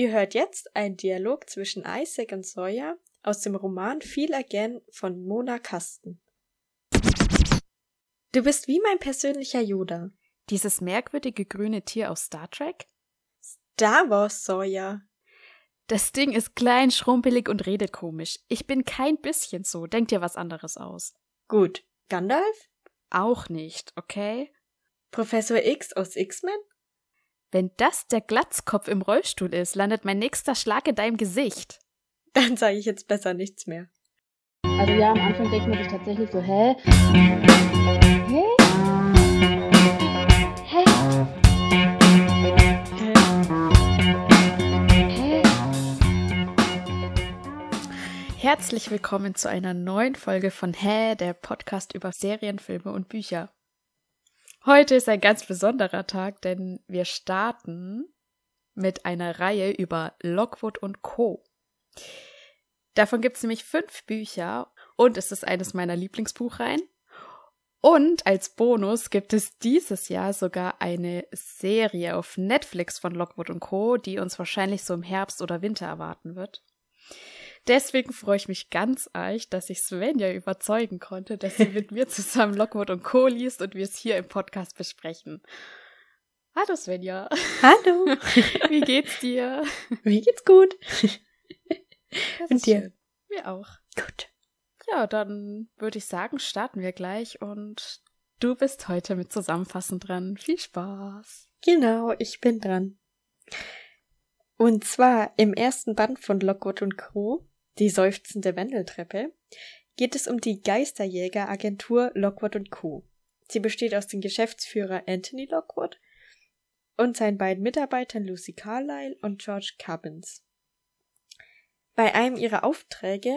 Ihr hört jetzt einen Dialog zwischen Isaac und Sawyer aus dem Roman Feel Again von Mona Kasten. Du bist wie mein persönlicher Yoda. Dieses merkwürdige grüne Tier aus Star Trek? Star Wars, Sawyer. Das Ding ist klein, schrumpelig und redet komisch. Ich bin kein bisschen so. Denk dir was anderes aus. Gut. Gandalf? Auch nicht, okay? Professor X aus X-Men? Wenn das der Glatzkopf im Rollstuhl ist, landet mein nächster Schlag in deinem Gesicht. Dann sage ich jetzt besser nichts mehr. Also ja, am Anfang denkt man sich tatsächlich so, hä? Hä? Hä? Hä? Herzlich willkommen zu einer neuen Folge von Hä, der Podcast über Serien, Filme und Bücher. Heute ist ein ganz besonderer Tag, denn wir starten mit einer Reihe über Lockwood und Co. Davon gibt es nämlich fünf Bücher und es ist eines meiner Lieblingsbuchreihen. Und als Bonus gibt es dieses Jahr sogar eine Serie auf Netflix von Lockwood und Co., die uns wahrscheinlich so im Herbst oder Winter erwarten wird. Deswegen freue ich mich ganz arg, dass ich Svenja überzeugen konnte, dass sie mit mir zusammen Lockwood und Co. liest und wir es hier im Podcast besprechen. Hallo Svenja. Hallo. Wie geht's dir? Mir geht's gut. Das Und dir? schön. Mir auch. Gut. Ja, dann würde ich sagen, starten wir gleich und du bist heute mit Zusammenfassen dran. Viel Spaß. Genau, ich bin dran. Und zwar im ersten Band von Lockwood und Co., die seufzende Wendeltreppe, geht es um die Geisterjägeragentur Lockwood Co. Sie besteht aus dem Geschäftsführer Anthony Lockwood und seinen beiden Mitarbeitern Lucy Carlyle und George Cubbins. Bei einem ihrer Aufträge,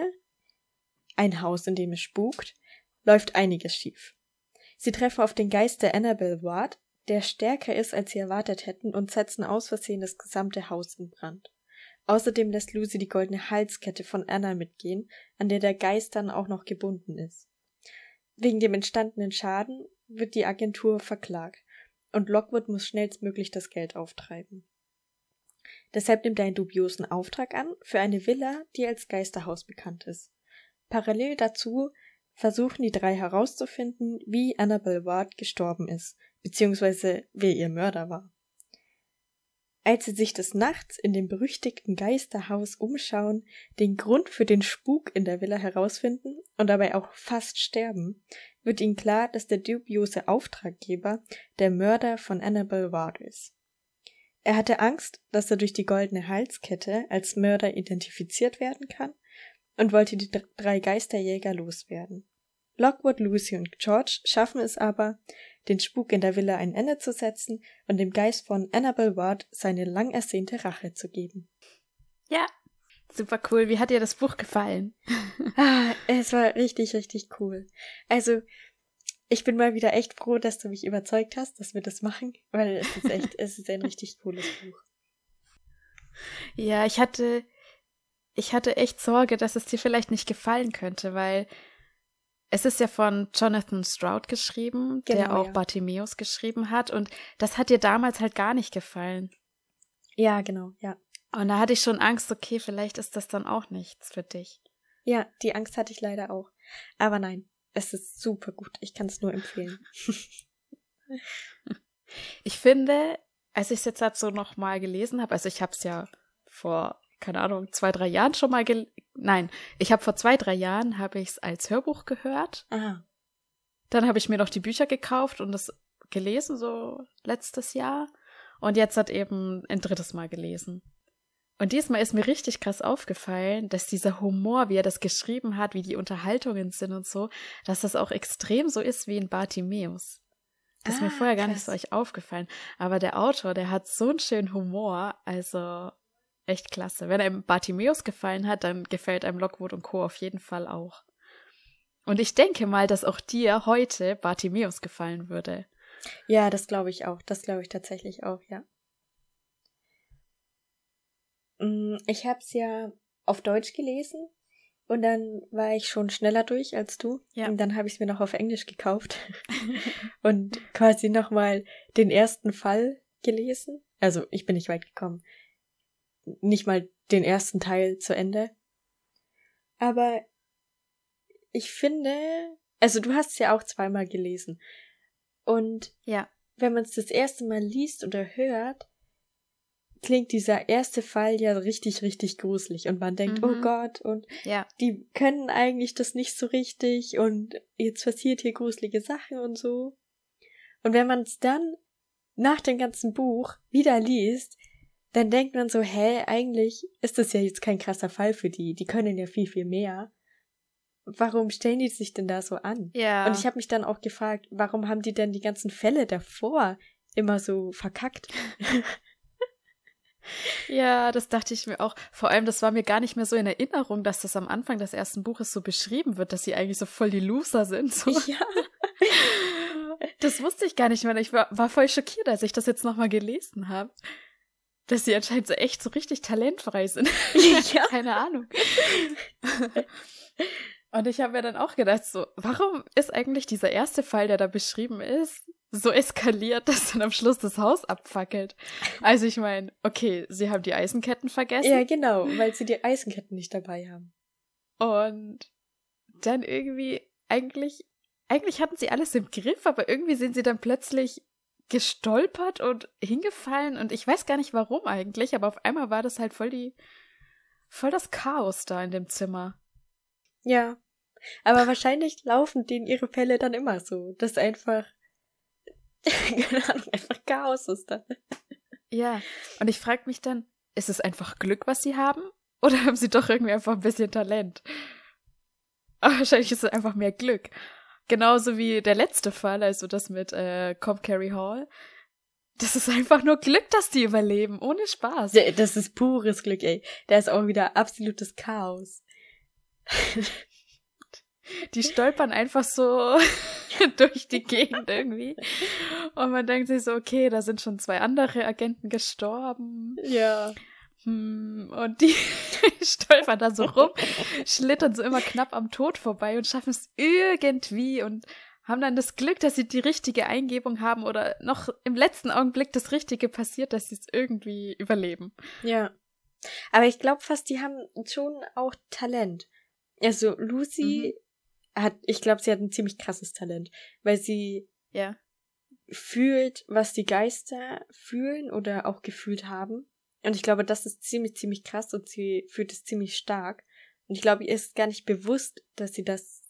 ein Haus, in dem es spukt, läuft einiges schief. Sie treffen auf den Geist der Annabelle Ward, der stärker ist, als sie erwartet hätten, und setzen aus Versehen das gesamte Haus in Brand. Außerdem lässt Lucy die goldene Halskette von Anna mitgehen, an der der Geist dann auch noch gebunden ist. Wegen dem entstandenen Schaden wird die Agentur verklagt und Lockwood muss schnellstmöglich das Geld auftreiben. Deshalb nimmt er einen dubiosen Auftrag an für eine Villa, die als Geisterhaus bekannt ist. Parallel dazu versuchen die drei herauszufinden, wie Annabelle Ward gestorben ist, beziehungsweise wer ihr Mörder war. Als sie sich des Nachts in dem berüchtigten Geisterhaus umschauen, den Grund für den Spuk in der Villa herausfinden und dabei auch fast sterben, wird ihnen klar, dass der dubiose Auftraggeber der Mörder von Annabelle Ward ist. Er hatte Angst, dass er durch die goldene Halskette als Mörder identifiziert werden kann und wollte die dr- drei Geisterjäger loswerden. Lockwood, Lucy und George schaffen es aber, den Spuk in der Villa ein Ende zu setzen und dem Geist von Annabelle Ward seine lang ersehnte Rache zu geben. Ja, super cool. Wie hat dir das Buch gefallen? Ah, es war richtig, richtig cool. Also, ich bin mal wieder echt froh, dass du mich überzeugt hast, dass wir das machen, weil es ist echt, es ist ein richtig cooles Buch. Ja, ich hatte, ich hatte echt Sorge, dass es dir vielleicht nicht gefallen könnte, weil es ist ja von Jonathan Stroud geschrieben, der Genau, auch ja. Bartimeus geschrieben hat und das hat dir damals halt gar nicht gefallen. Ja, genau, ja. Und da hatte ich schon Angst, okay, vielleicht ist das dann auch nichts für dich. Ja, die Angst hatte ich leider auch. Aber nein, es ist super gut. Ich kann es nur empfehlen. Ich finde, als ich es jetzt halt so nochmal gelesen habe, also ich habe es ja vor, keine Ahnung, zwei, drei Jahren schon mal gel Nein, ich habe vor zwei, drei Jahren habe ich es als Hörbuch gehört. Ah, Dann habe ich mir noch die Bücher gekauft und das gelesen, so letztes Jahr. Und jetzt hat eben ein drittes Mal gelesen. Und diesmal ist mir richtig krass aufgefallen, dass dieser Humor, wie er das geschrieben hat, wie die Unterhaltungen sind und so, dass das auch extrem so ist wie in Bartimeus. Das ist mir Ah, vorher gar nicht krass. so euch aufgefallen. Aber der Autor, der hat so einen schönen Humor, also echt klasse. Wenn einem Bartimeus gefallen hat, dann gefällt einem Lockwood und Co. auf jeden Fall auch. Und ich denke mal, dass auch dir heute Bartimeus gefallen würde. ja, das glaube ich auch. Das glaube ich tatsächlich auch, ja. Mm, Ich habe es ja auf Deutsch gelesen und dann war ich schon schneller durch als du. Ja. Und dann habe ich es mir noch auf Englisch gekauft und quasi nochmal den ersten Fall gelesen. Also ich bin nicht weit gekommen. Nicht mal den ersten Teil zu Ende. Aber ich finde, also du hast es ja auch zweimal gelesen. Und Ja. wenn man es das erste Mal liest oder hört, klingt dieser erste Fall ja richtig, richtig gruselig. Und man denkt, Mhm. oh Gott, und Ja. die können eigentlich das nicht so richtig und jetzt passiert hier gruselige Sachen und so. Und wenn man es dann nach dem ganzen Buch wieder liest, dann denkt man so, hä, eigentlich ist das ja jetzt kein krasser Fall für die. Die können ja viel, viel mehr. Warum stellen die sich denn da so an? Ja. Und ich habe mich dann auch gefragt, warum haben die denn die ganzen Fälle davor immer so verkackt? Ja, das dachte ich mir auch. Vor allem, das war mir gar nicht mehr so in Erinnerung, dass das am Anfang des ersten Buches so beschrieben wird, dass sie eigentlich so voll die Loser sind. So. ja. Das wusste ich gar nicht mehr. Ich war, war voll schockiert, als ich das jetzt nochmal gelesen habe. Dass sie anscheinend so echt so richtig talentfrei sind. Ja. Keine Ahnung. Und ich habe mir dann auch gedacht, so, warum ist eigentlich dieser erste Fall, der da beschrieben ist, so eskaliert, dass dann am Schluss das Haus abfackelt? Also ich meine, okay, sie haben die Eisenketten vergessen. ja, genau, weil sie die Eisenketten nicht dabei haben. Und dann irgendwie, eigentlich, eigentlich hatten sie alles im Griff, aber irgendwie sind sie dann plötzlich gestolpert und hingefallen und ich weiß gar nicht warum eigentlich, aber auf einmal war das halt voll die, voll das Chaos da in dem Zimmer. Ja. Aber wahrscheinlich laufen denen ihre Fälle dann immer so. Das ist einfach, keine Ahnung, einfach Chaos ist dann. Ja, und ich frage mich dann, ist es einfach Glück, was sie haben? Oder haben sie doch irgendwie einfach ein bisschen Talent? Aber wahrscheinlich ist es einfach mehr Glück. Genauso wie der letzte Fall, also das mit äh, Cobb Carey Hall. Das ist einfach nur Glück, dass die überleben, ohne Spaß. Ja, Das ist pures Glück, ey. Da ist auch wieder absolutes Chaos. Die stolpern einfach so durch die Gegend irgendwie. Und man denkt sich so, okay, da sind schon zwei andere Agenten gestorben. Ja. Hm, und die stolpern da so rum, schlittern so immer knapp am Tod vorbei und schaffen es irgendwie und haben dann das Glück, dass sie die richtige Eingebung haben oder noch im letzten Augenblick das Richtige passiert, dass sie es irgendwie überleben. Ja. Aber ich glaube fast, die haben schon auch Talent. Also Lucy hat, ich glaube, sie hat ein ziemlich krasses Talent, weil sie Ja. fühlt, was die Geister fühlen oder auch gefühlt haben. Und ich glaube, das ist ziemlich, ziemlich krass und sie fühlt es ziemlich stark. Und ich glaube, ihr ist gar nicht bewusst, dass sie das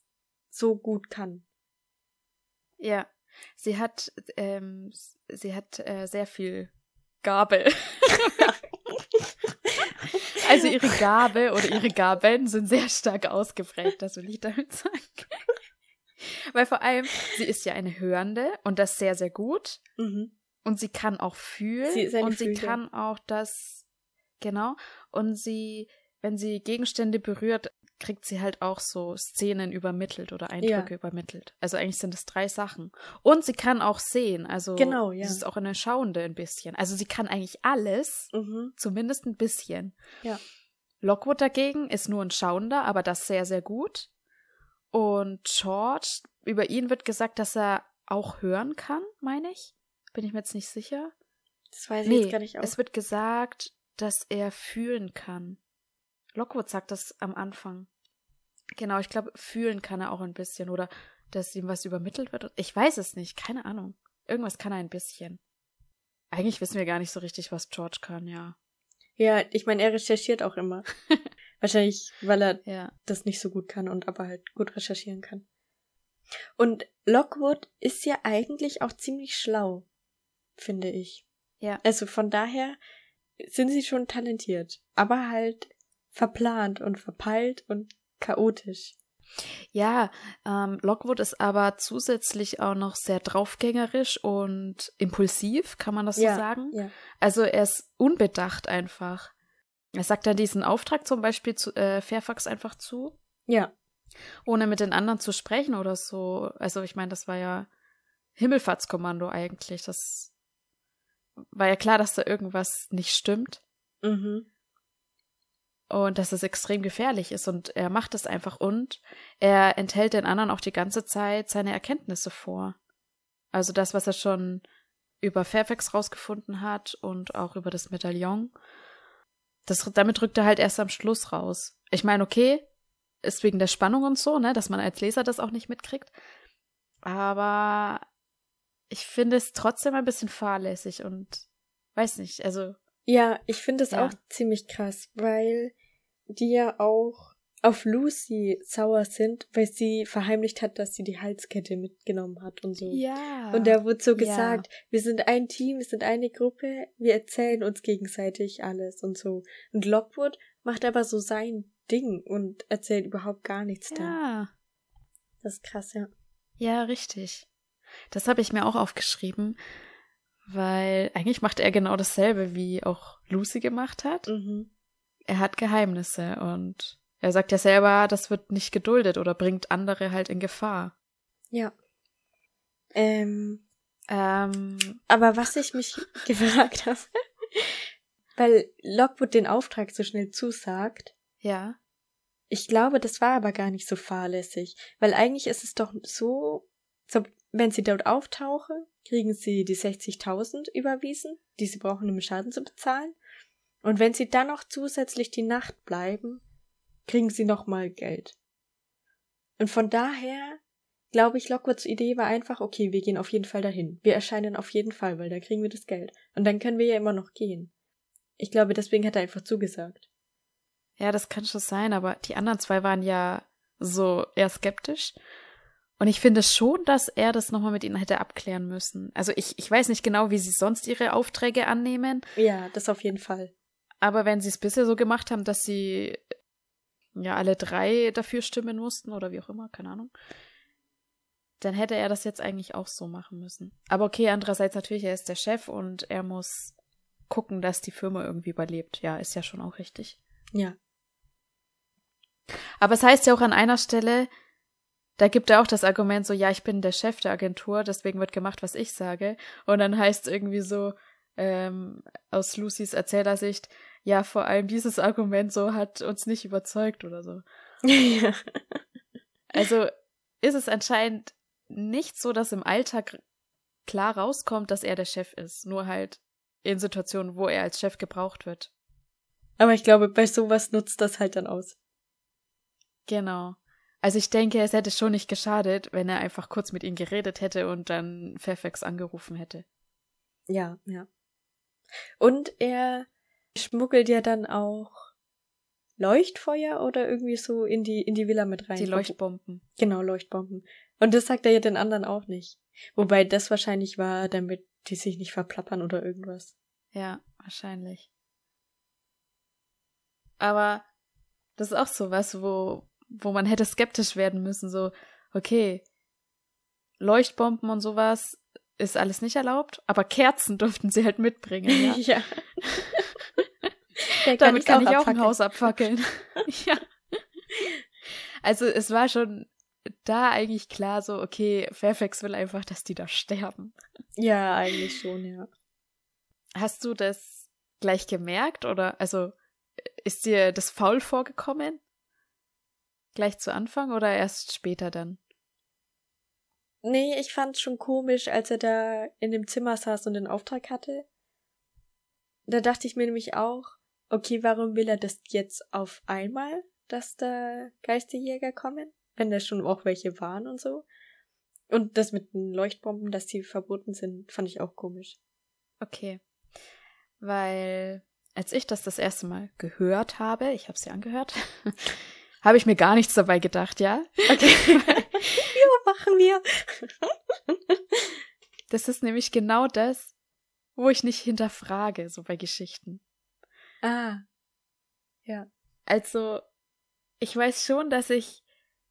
so gut kann. Ja. Sie hat, ähm, sie hat äh, sehr viel Gabe. also ihre Gabe oder ihre Gaben sind sehr stark ausgeprägt, das will ich damit sagen. Weil vor allem, sie ist ja eine Hörende und das sehr, sehr gut. Mhm. Und sie kann auch fühlen. Sie und sie Fühlerin. kann auch das, genau. Und sie, wenn sie Gegenstände berührt, kriegt sie halt auch so Szenen übermittelt oder Eindrücke Ja. übermittelt. Also eigentlich sind es drei Sachen. Und sie kann auch sehen. Also Genau, ja. sie ist auch eine Schauende ein bisschen. Also sie kann eigentlich alles, Mhm. zumindest ein bisschen. Ja. Lockwood dagegen ist nur ein Schauender, aber das sehr, sehr gut. Und George, über ihn wird gesagt, dass er auch hören kann, meine ich. Bin ich mir jetzt nicht sicher. Das weiß ich Nee, jetzt gar nicht auch. es wird gesagt, dass er fühlen kann. Lockwood sagt das am Anfang. Genau, ich glaube, fühlen kann er auch ein bisschen oder dass ihm was übermittelt wird. Ich weiß es nicht, keine Ahnung. Irgendwas kann er ein bisschen. Eigentlich wissen wir gar nicht so richtig, was George kann, ja. Ja, ich meine, er recherchiert auch immer. Wahrscheinlich, weil er Ja. das nicht so gut kann und aber halt gut recherchieren kann. Und Lockwood ist ja eigentlich auch ziemlich schlau, finde ich. Ja. Also von daher sind sie schon talentiert, aber halt verplant und verpeilt und chaotisch. Ja, ähm, Lockwood ist aber zusätzlich auch noch sehr draufgängerisch und impulsiv, kann man das Ja, so sagen? ja. Also er ist unbedacht einfach. Er sagt dann diesen Auftrag zum Beispiel zu äh, Fairfax einfach zu, Ja, ohne mit den anderen zu sprechen oder so. Also ich meine, das war ja Himmelfahrtskommando eigentlich. Das war ja klar, dass da irgendwas nicht stimmt. mhm. und dass es extrem gefährlich ist und er macht es einfach und er enthält den anderen auch die ganze Zeit seine Erkenntnisse vor. Also das, was er schon über Fairfax rausgefunden hat und auch über das Medaillon. Das, damit rückt er halt erst am Schluss raus. Ich meine, okay, ist wegen der Spannung und so, ne, dass man als Leser das auch nicht mitkriegt. Aber ich finde es trotzdem ein bisschen fahrlässig und weiß nicht, also. Ja, ich finde es Ja. auch ziemlich krass, weil die ja auch auf Lucy sauer sind, weil sie verheimlicht hat, dass sie die Halskette mitgenommen hat und so. Ja. Und da wurde so Ja. gesagt, wir sind ein Team, wir sind eine Gruppe, wir erzählen uns gegenseitig alles und so. Und Lockwood macht aber so sein Ding und erzählt überhaupt gar nichts da. Ja. Das ist krass, ja. Ja, richtig. Das habe ich mir auch aufgeschrieben, weil eigentlich macht er genau dasselbe, wie auch Lucy gemacht hat. Mhm. Er hat Geheimnisse und er sagt ja selber, das wird nicht geduldet oder bringt andere halt in Gefahr. Ja. Ähm, Ähm, aber was ich mich gefragt habe, weil Lockwood den Auftrag so schnell zusagt, ja. Ich glaube, das war aber gar nicht so fahrlässig, weil eigentlich ist es doch so, so wenn sie dort auftauchen, kriegen sie die 60.000 überwiesen, die sie brauchen, um den Schaden zu bezahlen. Und wenn sie dann noch zusätzlich die Nacht bleiben, kriegen sie nochmal Geld. Und von daher glaube ich, Lockwoods Idee war einfach, okay, wir gehen auf jeden Fall dahin. Wir erscheinen auf jeden Fall, weil da kriegen wir das Geld. Und dann können wir ja immer noch gehen. Ich glaube, deswegen hat er einfach zugesagt. Ja, das kann schon sein, aber die anderen zwei waren ja so eher skeptisch. Und ich finde schon, dass er das nochmal mit ihnen hätte abklären müssen. Also ich, ich weiß nicht genau, wie sie sonst ihre Aufträge annehmen, Ja, das auf jeden Fall. aber wenn sie es bisher so gemacht haben, dass sie ja alle drei dafür stimmen mussten oder wie auch immer, keine Ahnung, dann hätte er das jetzt eigentlich auch so machen müssen. Aber okay, andererseits natürlich, er ist der Chef und er muss gucken, dass die Firma irgendwie überlebt. Ja, ist ja schon auch richtig. Ja. Aber es heißt ja auch an einer Stelle, da gibt er auch das Argument so, ja, ich bin der Chef der Agentur, deswegen wird gemacht, was ich sage. Und dann heißt es irgendwie so, ähm, aus Lucys Erzählersicht, ja, vor allem dieses Argument so hat uns nicht überzeugt oder so. ja. Also ist es anscheinend nicht so, dass im Alltag klar rauskommt, dass er der Chef ist. Nur halt in Situationen, wo er als Chef gebraucht wird. Aber ich glaube, bei sowas nutzt das halt dann aus. Genau. Also ich denke, es hätte schon nicht geschadet, wenn er einfach kurz mit ihm geredet hätte und dann Fairfax angerufen hätte. Ja, ja. Und er schmuggelt ja dann auch Leuchtfeuer oder irgendwie so in die, in die Villa mit rein. Die Leuchtbomben. Genau, Leuchtbomben. Und das sagt er ja den anderen auch nicht. Wobei das wahrscheinlich war, damit die sich nicht verplappern oder irgendwas. Ja, wahrscheinlich. Aber das ist auch so was, wo, wo man hätte skeptisch werden müssen. So, okay, Leuchtbomben und sowas ist alles nicht erlaubt, aber Kerzen durften sie halt mitbringen, ja. ja. Der Damit kann ich auch abfackeln. ein Haus abfackeln. ja. Also es war schon da eigentlich klar so, okay, Fairfax will einfach, dass die da sterben. Ja, eigentlich schon, ja. Hast du das gleich gemerkt oder also ist dir das faul vorgekommen? Gleich zu Anfang oder erst später dann? Nee, ich fand's schon komisch, als er da in dem Zimmer saß und den Auftrag hatte. Da dachte ich mir nämlich auch, okay, warum will er das jetzt auf einmal, dass da Geisterjäger kommen? Wenn da schon auch welche waren und so. Und das mit den Leuchtbomben, dass die verboten sind, fand ich auch komisch. Okay. Weil als ich das das erste Mal gehört habe, ich habe es ja angehört, habe ich mir gar nichts dabei gedacht, ja? Okay. ja, machen wir. Das ist nämlich genau das, wo ich nicht hinterfrage, so bei Geschichten. ah. Ja. Also, ich weiß schon, dass ich,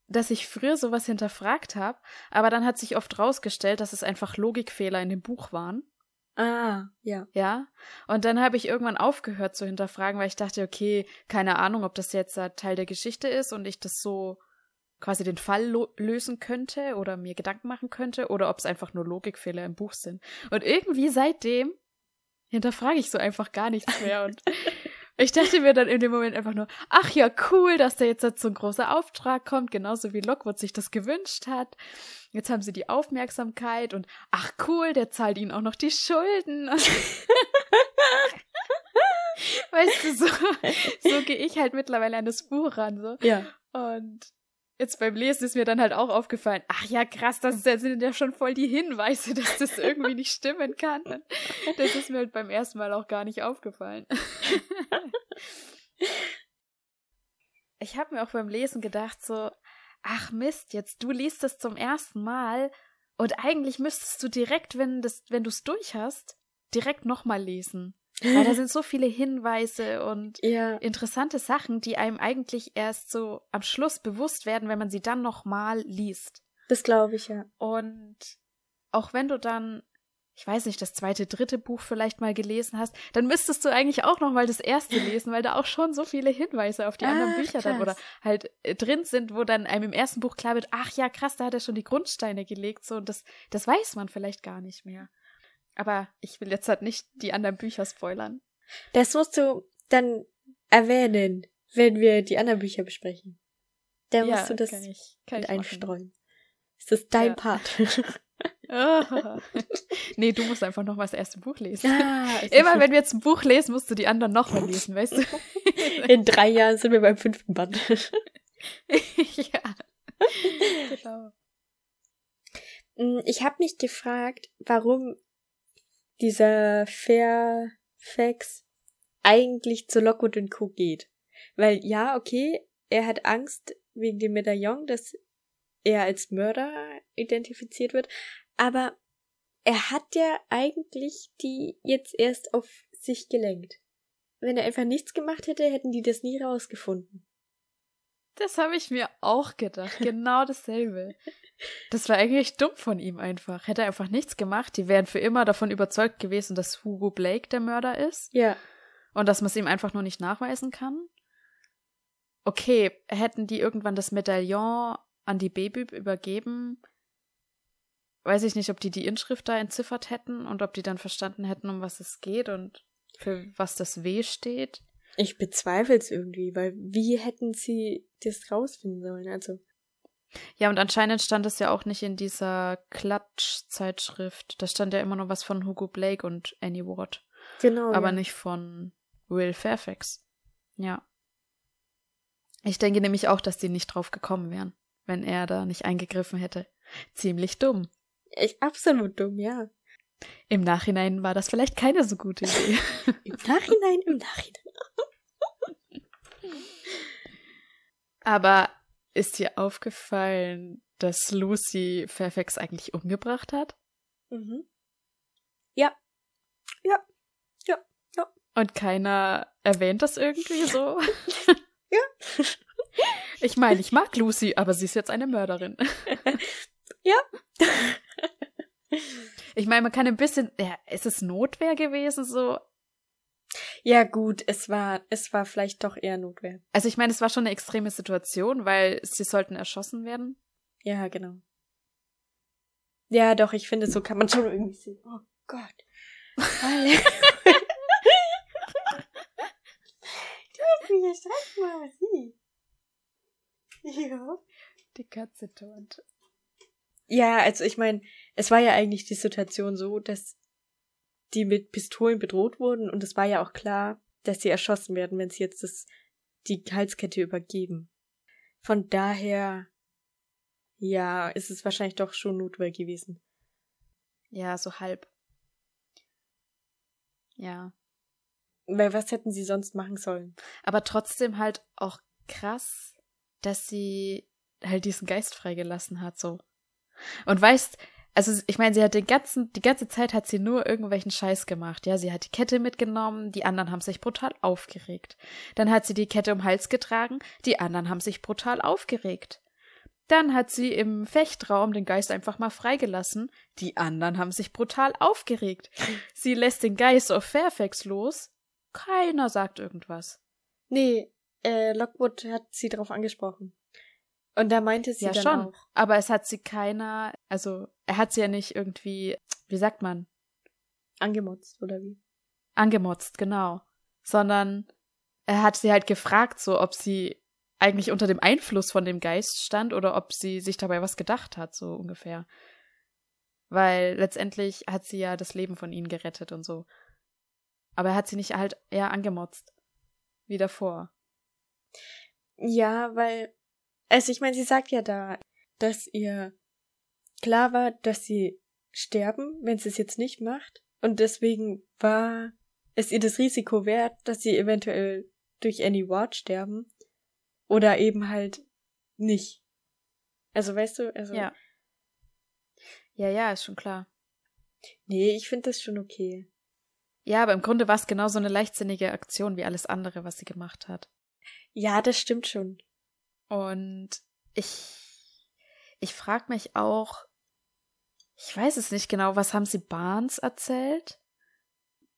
dass ich früher sowas hinterfragt habe, aber dann hat sich oft rausgestellt, dass es einfach Logikfehler in dem Buch waren. Ah, ja. Ja. Und dann habe ich irgendwann aufgehört zu hinterfragen, weil ich dachte, okay, keine Ahnung, ob das jetzt Teil der Geschichte ist und ich das so quasi den Fall lösen könnte oder mir Gedanken machen könnte oder ob es einfach nur Logikfehler im Buch sind. Und irgendwie seitdem hinterfrage ich so einfach gar nichts mehr und ich dachte mir dann in dem Moment einfach nur, ach ja, cool, dass da jetzt so ein großer Auftrag kommt, genauso wie Lockwood sich das gewünscht hat. Jetzt haben sie die Aufmerksamkeit und ach cool, der zahlt ihnen auch noch die Schulden. weißt du, so, so gehe ich halt mittlerweile an das Buch ran. So. Ja. Und jetzt beim Lesen ist mir dann halt auch aufgefallen, ach ja, krass, das sind ja schon voll die Hinweise, dass das irgendwie nicht stimmen kann. Das ist mir halt beim ersten Mal auch gar nicht aufgefallen. Ich habe mir auch beim Lesen gedacht, so, ach Mist, jetzt du liest es zum ersten Mal und eigentlich müsstest du direkt, wenn wenn du es durch hast, direkt nochmal lesen. Weil da sind so viele Hinweise und Ja. interessante Sachen, die einem eigentlich erst so am Schluss bewusst werden, wenn man sie dann nochmal liest. Das glaube ich, ja. Und auch wenn du dann, ich weiß nicht, das zweite, dritte Buch vielleicht mal gelesen hast, dann müsstest du eigentlich auch nochmal das erste lesen, weil da auch schon so viele Hinweise auf die anderen Ach, Bücher dann oder krass. halt äh, drin sind, wo dann einem im ersten Buch klar wird, ach ja, krass, da hat er schon die Grundsteine gelegt, so und das, das weiß man vielleicht gar nicht mehr. Aber ich will jetzt halt nicht die anderen Bücher spoilern. Das musst du dann erwähnen, wenn wir die anderen Bücher besprechen. Da musst du das kann ich, kann mit einstreuen. Ist das dein Ja. Part? Nee, du musst einfach noch mal das erste Buch lesen. ah, Immer wenn wir jetzt ein Buch lesen, musst du die anderen noch mal lesen, weißt du? In drei Jahren sind wir beim fünften Band. ja. Genau. Mm, Ich habe mich gefragt, warum dieser Fairfax eigentlich zu Lockwood und Co. geht. Weil ja, okay, er hat Angst wegen dem Medaillon, dass er als Mörder identifiziert wird, aber er hat ja eigentlich die jetzt erst auf sich gelenkt. Wenn er einfach nichts gemacht hätte, hätten die das nie rausgefunden. Das habe ich mir auch gedacht. Genau dasselbe. Das war eigentlich dumm von ihm einfach. Hätte er einfach nichts gemacht, die wären für immer davon überzeugt gewesen, dass Hugo Blake der Mörder ist Ja. und dass man es ihm einfach nur nicht nachweisen kann. Okay, hätten die irgendwann das Medaillon an die Baby übergeben, weiß ich nicht, ob die die Inschrift da entziffert hätten und ob die dann verstanden hätten, um was es geht und für was das W steht. Ich bezweifle es irgendwie, weil wie hätten sie das rausfinden sollen? Also, Ja, und anscheinend stand es ja auch nicht in dieser Klatsch-Zeitschrift. Da stand ja immer nur was von Hugo Blake und Annie Ward, genau. aber ja. nicht von Will Fairfax. Ja. Ich denke nämlich auch, dass die nicht drauf gekommen wären, wenn er da nicht eingegriffen hätte. Ziemlich dumm. Echt absolut dumm, ja. Im Nachhinein war das vielleicht keine so gute Idee. Im Nachhinein, im Nachhinein. aber ist dir aufgefallen, dass Lucy Fairfax eigentlich umgebracht hat? Mhm. Ja. Ja. Ja. Ja. Und keiner erwähnt das irgendwie so? Ja. Ich meine, ich mag Lucy, aber sie ist jetzt eine Mörderin. Ja. Ich meine, man kann ein bisschen, ja, ist es Notwehr gewesen so? Ja, gut, es war, es war vielleicht doch eher Notwehr. Also ich meine, es war schon eine extreme Situation, weil sie sollten erschossen werden. Ja, genau. Ja, doch, ich finde, so kann man schon irgendwie sehen. Oh Gott. Mich erschreckt mal, sie. Ja. Die Katze tot. Ja, also ich meine, es war ja eigentlich die Situation so, dass die mit Pistolen bedroht wurden und es war ja auch klar, dass sie erschossen werden, wenn sie jetzt das, die Halskette übergeben. Von daher, ja, ist es wahrscheinlich doch schon Notwehr gewesen. Ja, so halb. Ja. Weil was hätten sie sonst machen sollen? Aber trotzdem halt auch krass, dass sie halt diesen Geist freigelassen hat, so. Und weißt, also ich meine, sie hat den ganzen, die ganze Zeit hat sie nur irgendwelchen Scheiß gemacht. Ja, sie hat die Kette mitgenommen, die anderen haben sich brutal aufgeregt. Dann hat sie die Kette um den Hals getragen, die anderen haben sich brutal aufgeregt. Dann hat sie im Fechtraum den Geist einfach mal freigelassen, die anderen haben sich brutal aufgeregt. Sie lässt den Geist auf Fairfax los, keiner sagt irgendwas. Nee, äh, Lockwood hat sie darauf angesprochen. Und da meinte sie Ja, dann schon. auch. Aber es hat sie keiner, also er hat sie ja nicht irgendwie, wie sagt man, Angemotzt, oder wie? angemotzt, genau. Sondern er hat sie halt gefragt, so ob sie eigentlich unter dem Einfluss von dem Geist stand oder ob sie sich dabei was gedacht hat, so ungefähr. Weil letztendlich hat sie ja das Leben von ihnen gerettet und so. Aber er hat sie nicht halt eher angemotzt. Wie davor. Ja, weil, also ich meine, sie sagt ja da, dass ihr klar war, dass sie sterben, wenn sie es jetzt nicht macht. Und deswegen war es ihr das Risiko wert, dass sie eventuell durch Annie Ward sterben. Oder eben halt nicht. Also weißt du, also. Ja. Ja, ja, ist schon klar. Nee, ich finde das schon okay. Ja, aber im Grunde war es genauso eine leichtsinnige Aktion wie alles andere, was sie gemacht hat. Ja, das stimmt schon. Und ich, ich frage mich auch, ich weiß es nicht genau, was haben sie Barnes erzählt?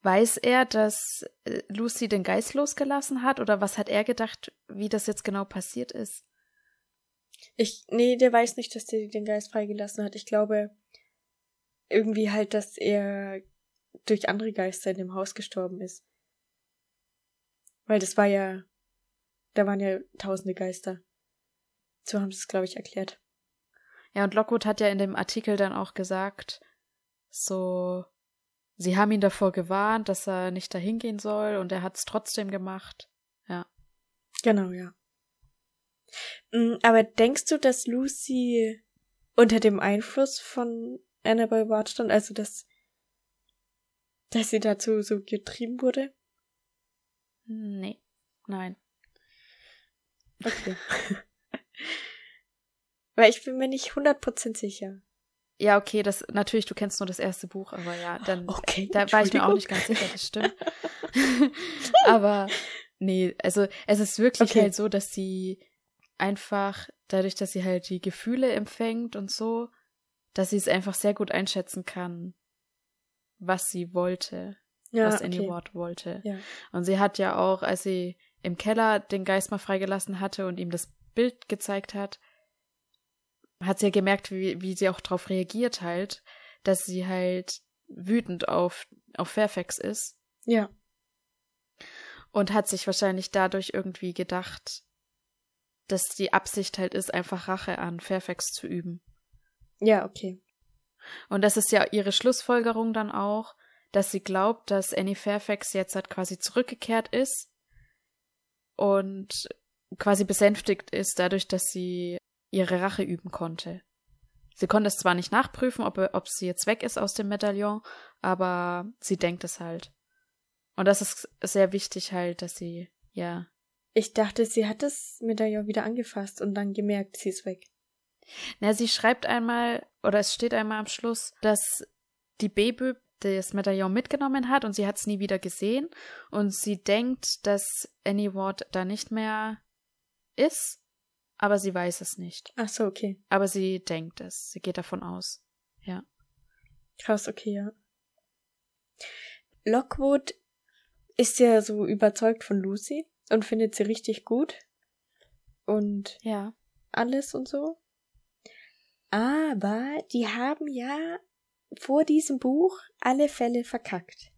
Weiß er, dass äh, Lucy den Geist losgelassen hat oder was hat er gedacht, wie das jetzt genau passiert ist? Ich, nee, der weiß nicht, dass der den Geist freigelassen hat. Ich glaube irgendwie halt, dass er durch andere Geister in dem Haus gestorben ist. Weil das war ja, da waren ja tausende Geister. So haben sie es, glaube ich, erklärt. Ja, und Lockwood hat ja in dem Artikel dann auch gesagt, so, sie haben ihn davor gewarnt, dass er nicht dahin gehen soll und er hat es trotzdem gemacht. Ja. Genau, ja. Mm, aber denkst du, dass Lucy unter dem Einfluss von Annabelle Ward stand, also dass, dass sie dazu so getrieben wurde? Nee, nein. Okay. Weil ich bin mir nicht 100% sicher. Ja, okay, das natürlich, du kennst nur das erste Buch, aber ja, dann Okay. da war ich mir auch nicht ganz sicher, das stimmt. aber nee, also es ist wirklich Okay. halt so, dass sie einfach dadurch, dass sie halt die Gefühle empfängt und so, dass sie es einfach sehr gut einschätzen kann, was sie wollte, Ja, was Annie okay. Ward wollte. Ja. Und sie hat ja auch, als sie im Keller den Geist mal freigelassen hatte und ihm das Bild gezeigt hat, hat sie ja gemerkt, wie, wie sie auch darauf reagiert halt, dass sie halt wütend auf, auf Fairfax ist Ja. und hat sich wahrscheinlich dadurch irgendwie gedacht, dass die Absicht halt ist, einfach Rache an Fairfax zu üben. Ja, okay. Und das ist ja ihre Schlussfolgerung dann auch, dass sie glaubt, dass Annie Fairfax jetzt halt quasi zurückgekehrt ist und quasi besänftigt ist dadurch, dass sie ihre Rache üben konnte. Sie konnte es zwar nicht nachprüfen, ob, ob sie jetzt weg ist aus dem Medaillon, aber sie denkt es halt. Und das ist sehr wichtig halt, dass sie, ja. Ich dachte, sie hat das Medaillon wieder angefasst und dann gemerkt, sie ist weg. Na, sie schreibt einmal, oder es steht einmal am Schluss, dass die Baby das Medaillon mitgenommen hat und sie hat es nie wieder gesehen und sie denkt, dass Annie Ward da nicht mehr ist, aber sie weiß es nicht. Ach so, okay. Aber sie denkt es, sie geht davon aus. Ja. Krass, okay, ja. Lockwood ist ja so überzeugt von Lucy und findet sie richtig gut. Und Ja. alles und so. Aber die haben ja vor diesem Buch alle Fälle verkackt.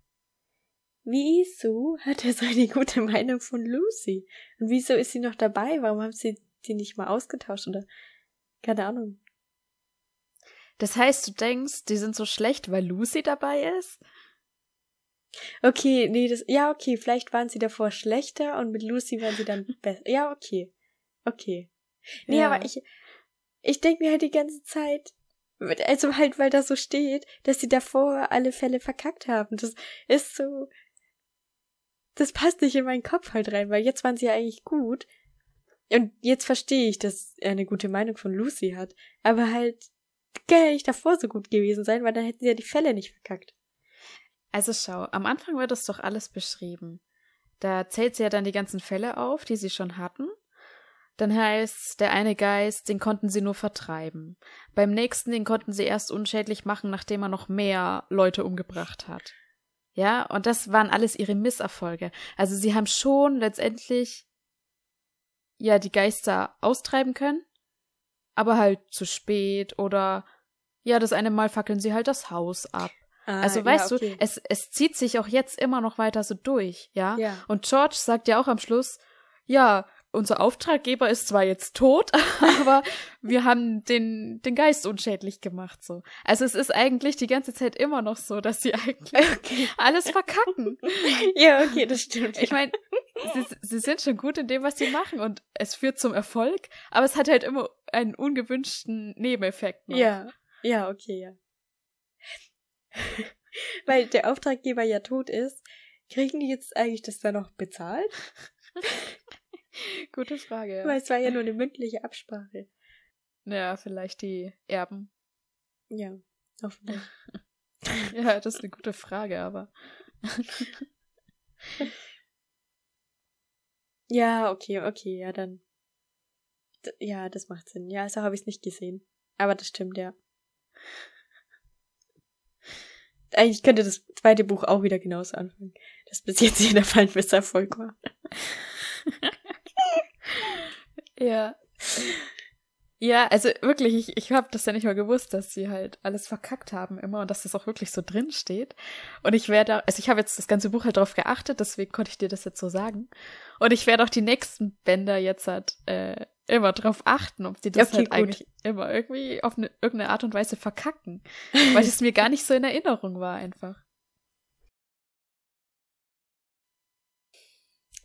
Wieso hat er so eine gute Meinung von Lucy? Und wieso ist sie noch dabei? Warum haben sie die nicht mal ausgetauscht oder keine Ahnung. Das heißt, du denkst, die sind so schlecht, weil Lucy dabei ist? Okay, nee, das ja okay, vielleicht waren sie davor schlechter und mit Lucy waren sie dann besser. Ja, okay. Okay. Nee, Ja. aber ich ich denke mir halt die ganze Zeit also halt, weil da so steht, dass sie davor alle Fälle verkackt haben. Das ist so das passt nicht in meinen Kopf halt rein, weil jetzt waren sie ja eigentlich gut. Und jetzt verstehe ich, dass er eine gute Meinung von Lucy hat. Aber halt, kann ja nicht davor so gut gewesen sein, weil dann hätten sie ja die Fälle nicht verkackt. Also schau, am Anfang wird das doch alles beschrieben. Da zählt sie ja dann die ganzen Fälle auf, die sie schon hatten. Dann heißt der eine Geist, den konnten sie nur vertreiben. Beim nächsten, den konnten sie erst unschädlich machen, nachdem er noch mehr Leute umgebracht hat. Ja, und das waren alles ihre Misserfolge. Also sie haben schon letztendlich ja die Geister austreiben können, aber halt zu spät oder ja, das eine Mal fackeln sie halt das Haus ab. Ah, Also ja, weißt okay. du, es, es zieht sich auch jetzt immer noch weiter so durch, ja? Ja. Und George sagt ja auch am Schluss, ja, unser Auftraggeber ist zwar jetzt tot, aber wir haben den, den Geist unschädlich gemacht, so. Also es ist eigentlich die ganze Zeit immer noch so, dass sie eigentlich okay. alles verkacken. Ja, okay, das stimmt. Ich meine, sie, sie sind schon gut in dem, was sie machen und es führt zum Erfolg, aber es hat halt immer einen ungewünschten Nebeneffekt. Noch. Ja, ja, okay, ja. Weil der Auftraggeber ja tot ist, kriegen die jetzt eigentlich das dann noch bezahlt? Gute Frage. Ja. Weil es war ja nur eine mündliche Absprache. Ja, vielleicht die Erben. Ja, hoffentlich. ja, das ist eine gute Frage, aber. ja, okay, okay, ja, dann. Ja, das macht Sinn. Ja, so habe ich es nicht gesehen. Aber das stimmt, ja. Eigentlich könnte das zweite Buch auch wieder genauso anfangen. Das bis jetzt jeder Fall ein Erfolg war. ja. Ja, also wirklich, ich, ich habe das ja nicht mal gewusst, dass sie halt alles verkackt haben immer und dass das auch wirklich so drin steht. Und ich werde, also ich habe jetzt das ganze Buch halt drauf geachtet, deswegen konnte ich dir das jetzt so sagen. Und ich werde auch die nächsten Bänder jetzt halt äh, immer drauf achten, ob die das okay, halt gut. eigentlich immer irgendwie auf eine, irgendeine Art und Weise verkacken. weil es mir gar nicht so in Erinnerung war einfach.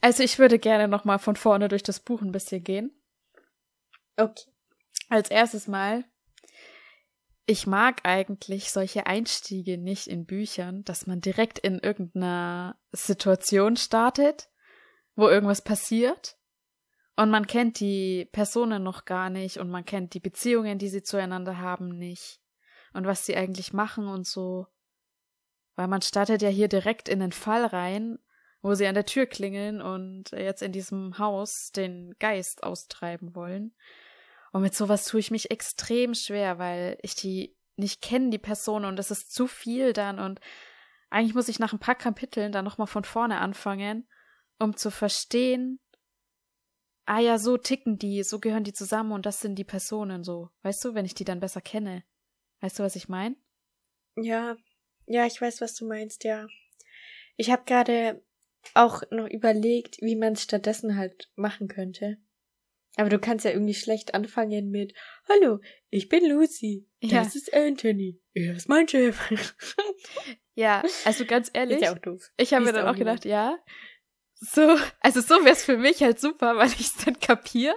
Also ich würde gerne noch mal von vorne durch das Buch ein bisschen gehen. Okay. Als erstes Mal, ich mag eigentlich solche Einstiege nicht in Büchern, dass man direkt in irgendeiner Situation startet, wo irgendwas passiert und man kennt die Personen noch gar nicht und man kennt die Beziehungen, die sie zueinander haben, nicht und was sie eigentlich machen und so. Weil man startet ja hier direkt in den Fall rein wo sie an der Tür klingeln und jetzt in diesem Haus den Geist austreiben wollen. Und mit sowas tue ich mich extrem schwer, weil ich die nicht kenne, die Person, und es ist zu viel dann und eigentlich muss ich nach ein paar Kapiteln dann nochmal von vorne anfangen, um zu verstehen, ah ja, so ticken die, so gehören die zusammen und das sind die Personen so. Weißt du, wenn ich die dann besser kenne. Weißt du, was ich meine? Ja, ja, ich weiß, was du meinst, ja. Ich habe gerade auch noch überlegt, wie man es stattdessen halt machen könnte. Aber du kannst ja irgendwie schlecht anfangen mit Hallo, ich bin Lucy. Ja. Das ist Anthony. Er ist mein Chef. ja, also ganz ehrlich. Ist ja auch doof. Ich habe mir dann auch gedacht, ja. So, also so wäre es für mich halt super, weil ich es dann kapier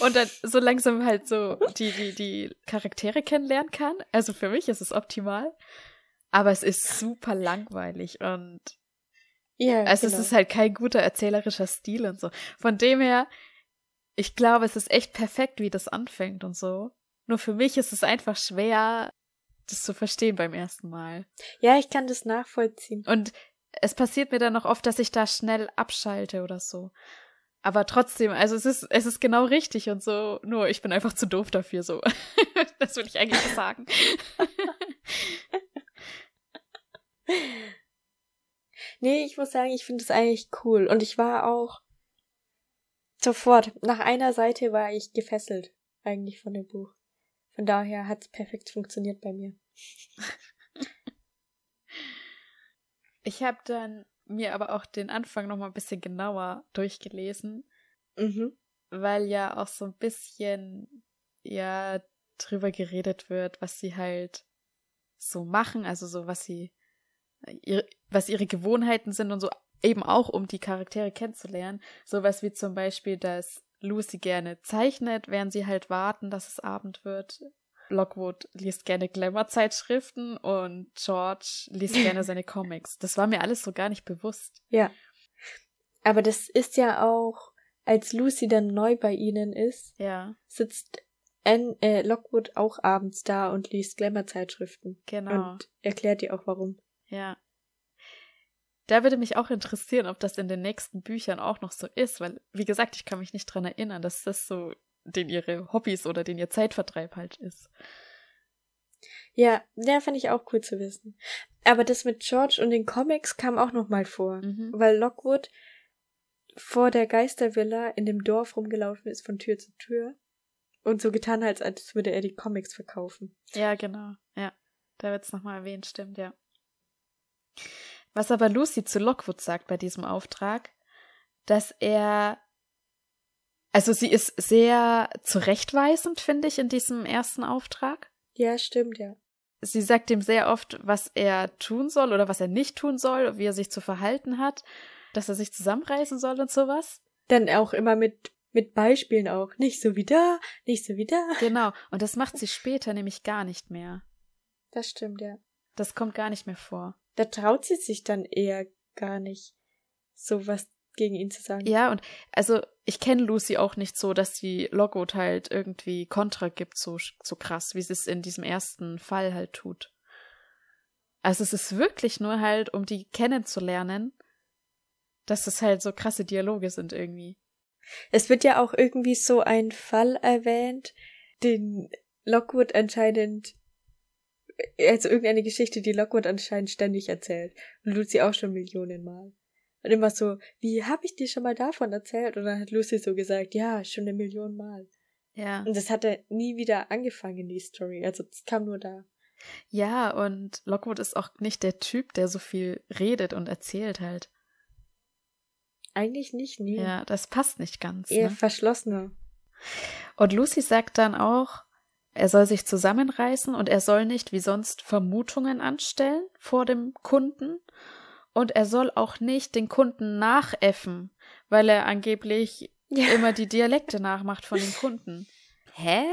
und dann so langsam halt so die, die, die Charaktere kennenlernen kann. Also für mich ist es optimal. Aber es ist super langweilig und ja, also genau. es ist halt kein guter erzählerischer Stil und so. Von dem her, ich glaube, es ist echt perfekt, wie das anfängt und so. Nur für mich ist es einfach schwer, das zu verstehen beim ersten Mal. Ja, ich kann das nachvollziehen. Und es passiert mir dann noch oft, dass ich da schnell abschalte oder so. Aber trotzdem, also es ist, es ist genau richtig und so, nur ich bin einfach zu doof dafür, so. das will ich eigentlich sagen. Nee, ich muss sagen, ich finde es eigentlich cool. Und ich war auch sofort, nach einer Seite war ich gefesselt, eigentlich von dem Buch. Von daher hat es perfekt funktioniert bei mir. Ich habe dann mir aber auch den Anfang noch mal ein bisschen genauer durchgelesen, mhm. weil ja auch so ein bisschen ja drüber geredet wird, was sie halt so machen, also so was sie ihre, was ihre Gewohnheiten sind und so, eben auch um die Charaktere kennenzulernen. Sowas wie zum Beispiel, dass Lucy gerne zeichnet, während sie halt warten, dass es Abend wird. Lockwood liest gerne Glamour-Zeitschriften und George liest gerne seine Comics. Das war mir alles so gar nicht bewusst. Ja. Aber das ist ja auch, als Lucy dann neu bei ihnen ist, ja. sitzt Anne, äh, Lockwood auch abends da und liest Glamour-Zeitschriften. Genau. Und erklärt ihr auch warum. Ja. Da würde mich auch interessieren, ob das in den nächsten Büchern auch noch so ist, weil, wie gesagt, ich kann mich nicht dran erinnern, dass das so den ihre Hobbys oder den ihr Zeitvertreib halt ist. Ja, der fand ich auch cool zu wissen. Aber das mit George und den Comics kam auch noch mal vor, mhm. weil Lockwood vor der Geistervilla in dem Dorf rumgelaufen ist von Tür zu Tür und so getan hat, als würde er die Comics verkaufen. Ja, genau. Ja, da wird's noch mal erwähnt, stimmt, ja. Was aber Lucy zu Lockwood sagt bei diesem Auftrag, dass er Also sie ist sehr zurechtweisend, finde ich, in diesem ersten Auftrag. Ja, stimmt, ja. Sie sagt ihm sehr oft, was er tun soll oder was er nicht tun soll, wie er sich zu verhalten hat, dass er sich zusammenreißen soll und sowas. Dann auch immer mit, mit Beispielen auch. Nicht so wie da, nicht so wie da. Genau. Und das macht sie später nämlich gar nicht mehr. Das stimmt, ja. Das kommt gar nicht mehr vor. Da traut sie sich dann eher gar nicht, sowas gegen ihn zu sagen. Ja, und also ich kenne Lucy auch nicht so, dass sie Lockwood halt irgendwie Kontra gibt, so, so krass, wie sie es in diesem ersten Fall halt tut. Also es ist wirklich nur halt, um die kennenzulernen, dass es halt so krasse Dialoge sind irgendwie. Es wird ja auch irgendwie so ein Fall erwähnt, den Lockwood anscheinend, also irgendeine Geschichte, die Lockwood anscheinend ständig erzählt. Und Lucy auch schon Millionen Mal. Und immer so, wie hab ich dir schon mal davon erzählt? Und dann hat Lucy so gesagt, ja, schon eine Million Mal. Ja. Und das hatte nie wieder angefangen, die Story. Also es kam nur da. Ja, und Lockwood ist auch nicht der Typ, der so viel redet und erzählt halt. Eigentlich nicht, nie. Ja, das passt nicht ganz. Eher ne? verschlossener. Und Lucy sagt dann auch, er soll sich zusammenreißen und er soll nicht wie sonst Vermutungen anstellen vor dem Kunden. Und er soll auch nicht den Kunden nachäffen, weil er angeblich Ja. immer die Dialekte nachmacht von den Kunden. Hä?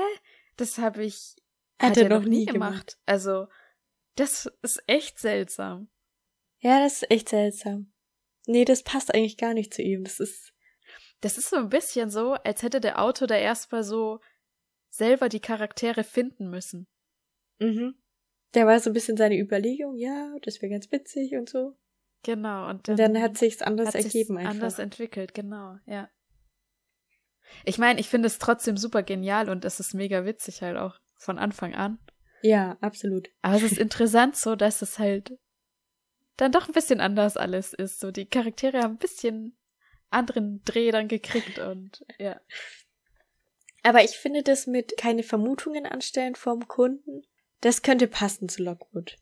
Das habe ich Hat er noch nie gemacht. Also, das ist echt seltsam. Ja, das ist echt seltsam. Nee, das passt eigentlich gar nicht zu ihm. Das ist. Das ist so ein bisschen so, als hätte der Autor da erstmal so selber die Charaktere finden müssen. Mhm. Der war so ein bisschen seine Überlegung, ja, das wäre ganz witzig und so. Genau. Und Und dann hat sich's anders hat ergeben einfach. anders entwickelt, genau, ja. Ich meine, ich finde es trotzdem super genial und es ist mega witzig halt auch von Anfang an. ja, absolut. Aber es ist interessant so, dass es halt dann doch ein bisschen anders alles ist. So, die Charaktere haben ein bisschen anderen Dreh dann gekriegt und ja. Aber ich finde das mit keine Vermutungen anstellen vom Kunden, das könnte passen zu Lockwood.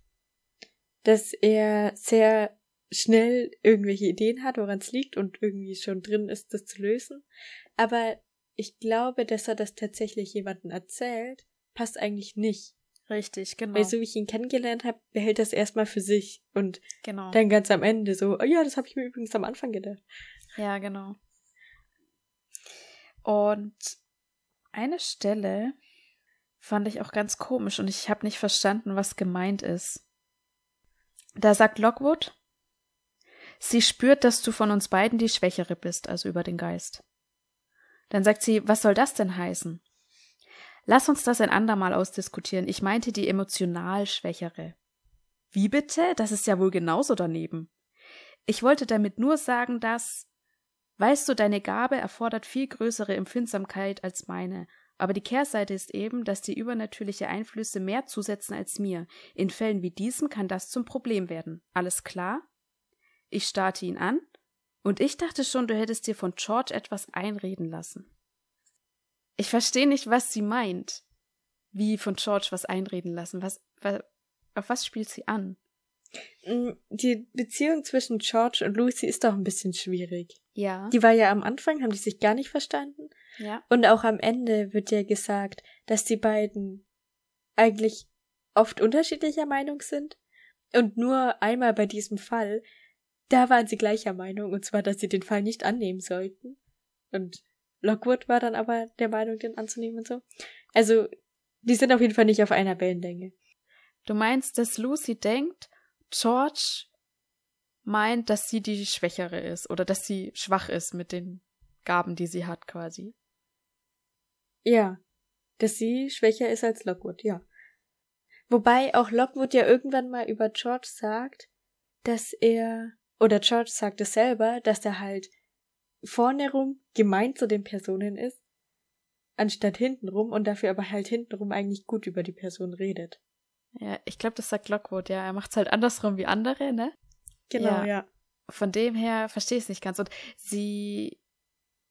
Dass er sehr schnell irgendwelche Ideen hat, woran es liegt und irgendwie schon drin ist, das zu lösen. Aber ich glaube, dass er das tatsächlich jemandem erzählt, passt eigentlich nicht. Richtig, genau. Weil so wie ich ihn kennengelernt habe, behält das erstmal für sich und genau. dann ganz am Ende so, oh ja, das habe ich mir übrigens am Anfang gedacht. Ja, genau. Und eine Stelle fand ich auch ganz komisch und ich habe nicht verstanden, was gemeint ist. Da sagt Lockwood, sie spürt, dass du von uns beiden die Schwächere bist, also über den Geist. Dann sagt sie, was soll das denn heißen? Lass uns das ein andermal ausdiskutieren. Ich meinte die emotional Schwächere. Wie bitte? Das ist ja wohl genauso daneben. Ich wollte damit nur sagen, dass Weißt du, deine Gabe erfordert viel größere Empfindsamkeit als meine. Aber die Kehrseite ist eben, dass dir übernatürliche Einflüsse mehr zusetzen als mir. In Fällen wie diesem kann das zum Problem werden. Alles klar? Ich starrte ihn an, und ich dachte schon, du hättest dir von George etwas einreden lassen. Ich verstehe nicht, was sie meint. Wie von George was einreden lassen? Was, was auf was spielt sie an? Mm, Die Beziehung zwischen George und Lucy ist doch ein bisschen schwierig. Ja. Die war ja am Anfang, haben die sich gar nicht verstanden. ja. Und auch am Ende wird ja gesagt, dass die beiden eigentlich oft unterschiedlicher Meinung sind. Und nur einmal bei diesem Fall, da waren sie gleicher Meinung, und zwar, dass sie den Fall nicht annehmen sollten. Und Lockwood war dann aber der Meinung, den anzunehmen und so. Also, die sind auf jeden Fall nicht auf einer Wellenlänge. Du meinst, dass Lucy denkt, George meint, dass sie die Schwächere ist oder dass sie schwach ist mit den Gaben, die sie hat, quasi. Ja. Dass sie schwächer ist als Lockwood, ja. Wobei auch Lockwood ja irgendwann mal über George sagt, dass er, oder George sagt es selber, dass er halt vorne rum gemein zu den Personen ist, anstatt hinten rum und dafür aber halt hinten rum eigentlich gut über die Person redet. Ja, ich glaube, das sagt Lockwood, ja. Er macht's halt andersrum wie andere, ne? Genau, Ja. ja. Von dem her verstehe ich es nicht ganz. Und sie,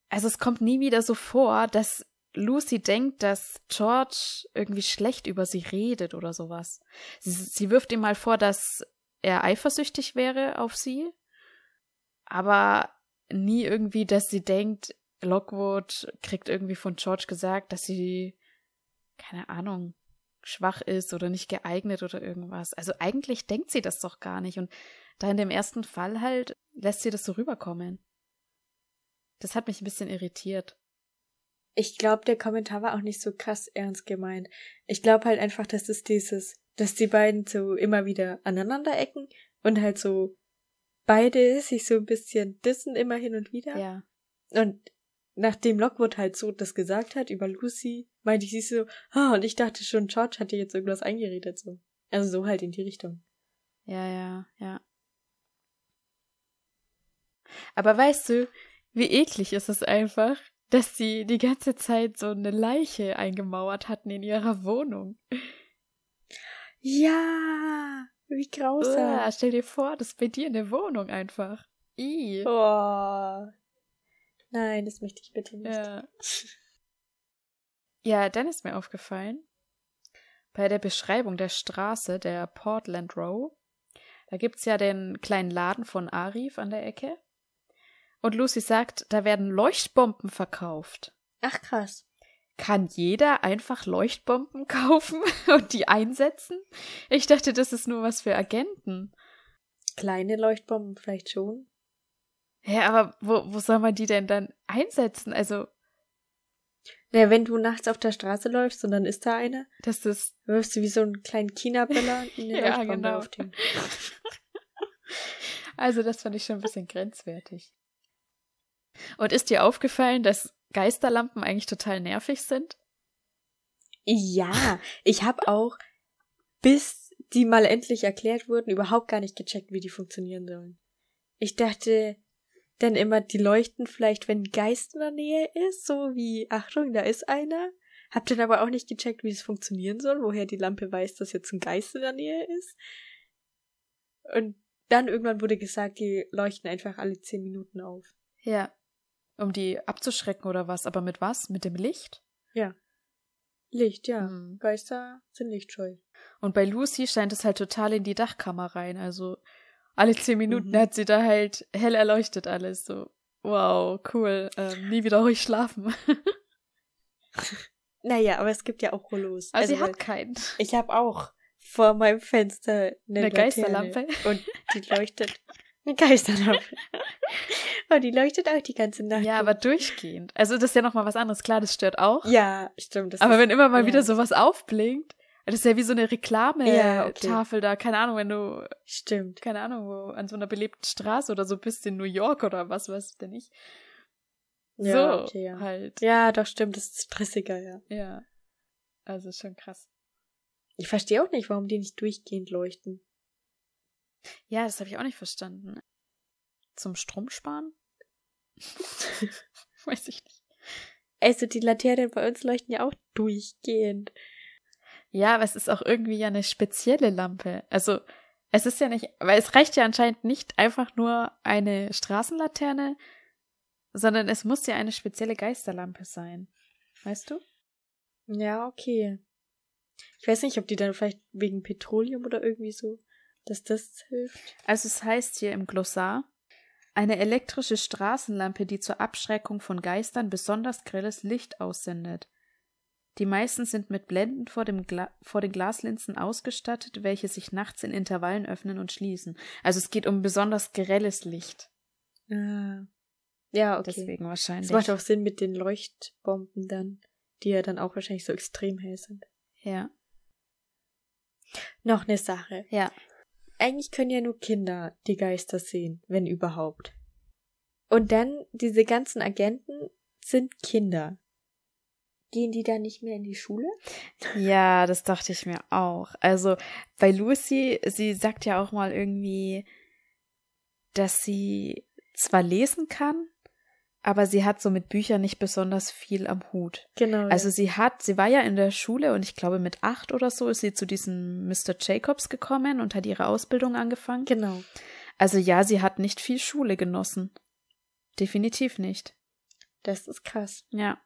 also es kommt nie wieder so vor, dass Lucy denkt, dass George irgendwie schlecht über sie redet oder sowas. Sie, sie wirft ihm mal vor, dass er eifersüchtig wäre auf sie, aber nie irgendwie, dass sie denkt, Lockwood kriegt irgendwie von George gesagt, dass sie, keine Ahnung, schwach ist oder nicht geeignet oder irgendwas. Also eigentlich denkt sie das doch gar nicht. Und da in dem ersten Fall halt lässt sie das so rüberkommen. Das hat mich ein bisschen irritiert. Ich glaube, der Kommentar war auch nicht so krass ernst gemeint. Ich glaube halt einfach, dass es dieses, dass die beiden so immer wieder aneinander ecken und halt so beide sich so ein bisschen dissen immer hin und wieder. Ja. Und nachdem Lockwood halt so das gesagt hat über Lucy, meinte ich sie so, ah, und ich dachte schon, George hat dir jetzt irgendwas eingeredet, so. Also so halt in die Richtung. Ja, ja, ja. Aber weißt du, wie eklig ist es einfach, dass sie die ganze Zeit so eine Leiche eingemauert hatten in ihrer Wohnung. Ja, wie grausam. Ja, stell dir vor, das ist bei dir in der Wohnung einfach. I. Oh. Nein, das möchte ich bitte nicht. Ja. ja, dann ist mir aufgefallen, bei der Beschreibung der Straße, der Portland Row, da gibt's ja den kleinen Laden von Arif an der Ecke. Und Lucy sagt, da werden Leuchtbomben verkauft. Ach krass. Kann jeder einfach Leuchtbomben kaufen und die einsetzen? Ich dachte, das ist nur was für Agenten. Kleine Leuchtbomben vielleicht schon. Ja, aber wo, wo soll man die denn dann einsetzen? Also. Na, wenn du nachts auf der Straße läufst und dann ist da eine, das ist. wirfst du wie so einen kleinen China-Böller in den ja, genau. auf den. also, das fand ich schon ein bisschen grenzwertig. Und ist dir aufgefallen, dass Geisterlampen eigentlich total nervig sind? Ja, ich habe auch, bis die mal endlich erklärt wurden, überhaupt gar nicht gecheckt, wie die funktionieren sollen. Ich dachte dann immer, die leuchten vielleicht, wenn ein Geist in der Nähe ist, so wie, Achtung, da ist einer. Hab dann aber auch nicht gecheckt, wie es funktionieren soll, woher die Lampe weiß, dass jetzt ein Geist in der Nähe ist. Und dann irgendwann wurde gesagt, die leuchten einfach alle zehn Minuten auf. Ja. Um die abzuschrecken oder was? Aber mit was? Mit dem Licht? Ja. Licht, ja. Mhm. Geister sind lichtscheu. Und bei Lucy scheint es halt total in die Dachkammer rein. Also alle zehn Minuten Mhm. hat sie da halt hell erleuchtet alles. So, wow, cool. Ähm, nie wieder ruhig schlafen. Naja, aber es gibt ja auch Rollos. Aber sie Also, hat keinen. Ich habe auch vor meinem Fenster eine, Eine Geisterlampe? Und die leuchtet. Eine Geisterlampe. Und die leuchtet auch die ganze Nacht. Ja, aber durchgehend. Also das ist ja nochmal was anderes. Klar, das stört auch. Ja, stimmt. Aber wenn immer mal ja. wieder sowas aufblinkt, das ist ja wie so eine Ja, Reklametafel okay. da. Keine Ahnung, wenn du, Stimmt. keine Ahnung, wo an so einer belebten Straße oder so bist in New York oder was weiß denn ich. Ja, so, okay, ja. halt. Ja, doch, stimmt. Das ist stressiger, ja. Ja. Also schon krass. Ich verstehe auch nicht, warum die nicht durchgehend leuchten. Ja, das habe ich auch nicht verstanden. Zum Strom sparen? Weiß ich nicht. Also, die Laternen bei uns leuchten ja auch durchgehend. Ja, aber es ist auch irgendwie ja eine spezielle Lampe. Also, es ist ja nicht, weil es reicht ja anscheinend nicht einfach nur eine Straßenlaterne, sondern es muss ja eine spezielle Geisterlampe sein. Weißt du? Ja, okay. Ich weiß nicht, ob die dann vielleicht wegen Petroleum oder irgendwie so, dass das hilft. Also es heißt hier im Glossar, eine elektrische Straßenlampe, die zur Abschreckung von Geistern besonders grelles Licht aussendet. Die meisten sind mit Blenden vor, dem vor den Glaslinsen ausgestattet, welche sich nachts in Intervallen öffnen und schließen. Also es geht um besonders grelles Licht. Ah. Ja, okay. Deswegen wahrscheinlich. Das macht auch Sinn mit den Leuchtbomben dann, die ja dann auch wahrscheinlich so extrem hell sind. Ja. Noch eine Sache. Ja. Eigentlich können ja nur Kinder die Geister sehen, wenn überhaupt. Und dann, diese ganzen Agenten sind Kinder. Gehen die dann nicht mehr in die Schule? Ja, das dachte ich mir auch. Also bei Lucy, sie sagt ja auch mal irgendwie, dass sie zwar lesen kann, aber sie hat so mit Büchern nicht besonders viel am Hut. Genau. Also ja. sie hat, sie war ja in der Schule und ich glaube mit acht oder so ist sie zu diesem Mr. Jacobs gekommen und hat ihre Ausbildung angefangen. genau. Also ja, sie hat nicht viel Schule genossen. Definitiv nicht. Das ist krass. Ja.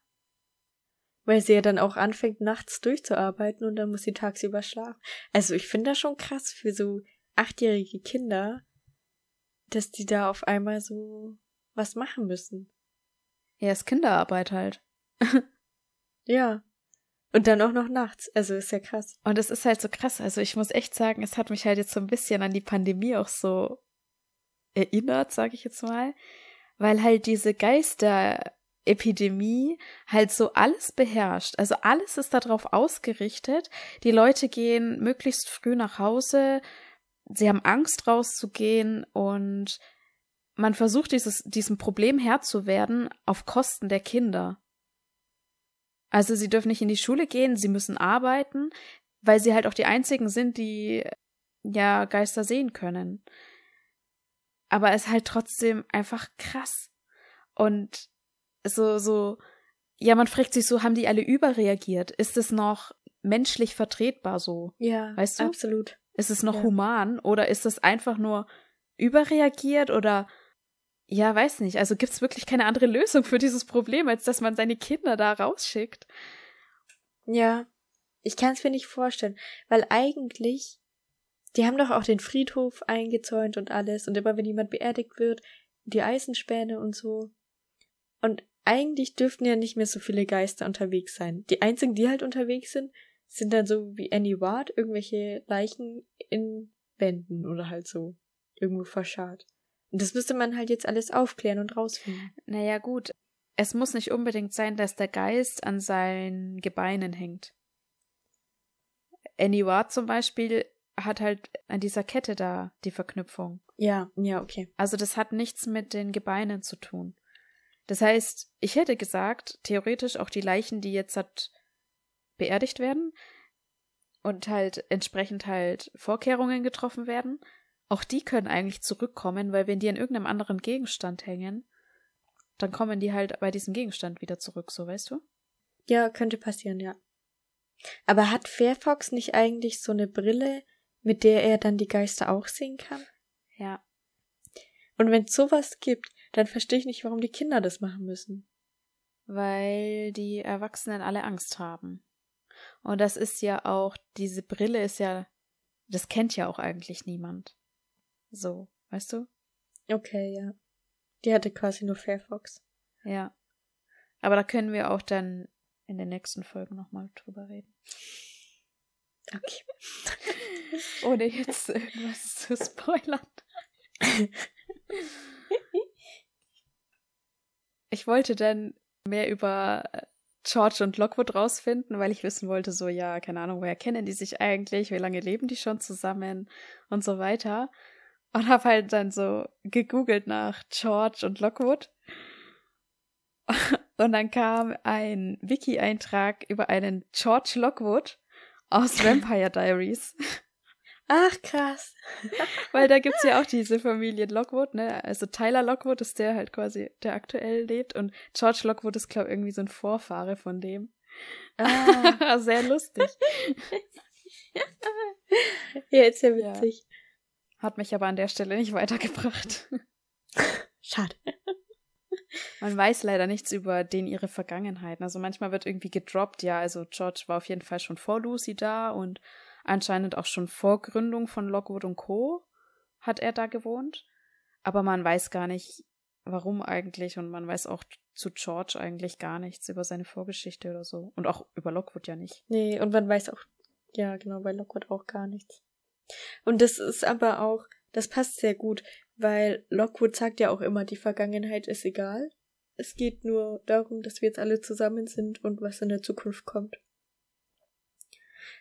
Weil sie ja dann auch anfängt, nachts durchzuarbeiten und dann muss sie tagsüber schlafen. Also ich finde das schon krass für so achtjährige Kinder, dass die da auf einmal so was machen müssen. Ja, ist Kinderarbeit halt. ja. Und dann auch noch nachts. Also ist ja krass. Und es ist halt so krass. Also ich muss echt sagen, es hat mich halt jetzt so ein bisschen an die Pandemie auch so erinnert, sage ich jetzt mal. Weil halt diese Geisterepidemie halt so alles beherrscht. Also alles ist darauf ausgerichtet. Die Leute gehen möglichst früh nach Hause. Sie haben Angst rauszugehen und man versucht dieses, diesem Problem Herr zu werden auf Kosten der Kinder. Also sie dürfen nicht in die Schule gehen, sie müssen arbeiten, weil sie halt auch die einzigen sind, die ja Geister sehen können. Aber es ist halt trotzdem einfach krass. Und so, so, ja, man fragt sich so, haben die alle überreagiert? Ist es noch menschlich vertretbar so? Ja, weißt du? Absolut. Ist es noch ja. human oder ist es einfach nur überreagiert oder ja, weiß nicht. Also gibt es wirklich keine andere Lösung für dieses Problem, als dass man seine Kinder da rausschickt. Ja, ich kann es mir nicht vorstellen, weil eigentlich, die haben doch auch den Friedhof eingezäunt und alles und immer wenn jemand beerdigt wird, die Eisenspäne und so. Und eigentlich dürften ja nicht mehr so viele Geister unterwegs sein. Die einzigen, die halt unterwegs sind, sind dann so wie Annie Ward, irgendwelche Leichen in Wänden oder halt so irgendwo verscharrt. Und das müsste man halt jetzt alles aufklären und rausfinden. Naja, gut. Es muss nicht unbedingt sein, dass der Geist an seinen Gebeinen hängt. Annie Ward zum Beispiel hat halt an dieser Kette da die Verknüpfung. Ja, ja, okay. Also das hat nichts mit den Gebeinen zu tun. Das heißt, ich hätte gesagt, theoretisch auch die Leichen, die jetzt hat beerdigt werden und halt entsprechend halt Vorkehrungen getroffen werden, auch die können eigentlich zurückkommen, weil wenn die an irgendeinem anderen Gegenstand hängen, dann kommen die halt bei diesem Gegenstand wieder zurück, so weißt du? Ja, könnte passieren, ja. Aber hat Fairfox nicht eigentlich so eine Brille, mit der er dann die Geister auch sehen kann? Ja. Und wenn es sowas gibt, dann verstehe ich nicht, warum die Kinder das machen müssen. Weil die Erwachsenen alle Angst haben. Und das ist ja auch, diese Brille ist ja, das kennt ja auch eigentlich niemand. So, weißt du? Okay, ja. Die hatte quasi nur Fairfox. Ja. Aber da können wir auch dann in den nächsten Folgen nochmal drüber reden. Okay. Ohne jetzt irgendwas zu spoilern. ich wollte dann mehr über George und Lockwood rausfinden, weil ich wissen wollte, so, ja, keine Ahnung, woher kennen die sich eigentlich, wie lange leben die schon zusammen und so weiter. Und habe halt dann so gegoogelt nach George und Lockwood. Und dann kam ein Wiki-Eintrag über einen George Lockwood aus Vampire Diaries. Ach, krass. Weil da gibt's ja auch diese Familie Lockwood, ne? Also Tyler Lockwood ist der halt quasi, der aktuell lebt. Und George Lockwood ist, glaube ich, irgendwie so ein Vorfahre von dem. Ah. Sehr lustig. ja, ist ja witzig. Ja. Hat mich aber an der Stelle nicht weitergebracht. Schade. Man weiß leider nichts über den ihre Vergangenheiten. Also manchmal wird irgendwie gedroppt, ja, also George war auf jeden Fall schon vor Lucy da und anscheinend auch schon vor Gründung von Lockwood und Co. hat er da gewohnt. Aber man weiß gar nicht, warum eigentlich und man weiß auch zu George eigentlich gar nichts über seine Vorgeschichte oder so. Und auch über Lockwood ja nicht. Nee, und man weiß auch, ja, genau, bei Lockwood auch gar nichts. Und das ist aber auch, das passt sehr gut, weil Lockwood sagt ja auch immer, die Vergangenheit ist egal. Es geht nur darum, dass wir jetzt alle zusammen sind und was in der Zukunft kommt.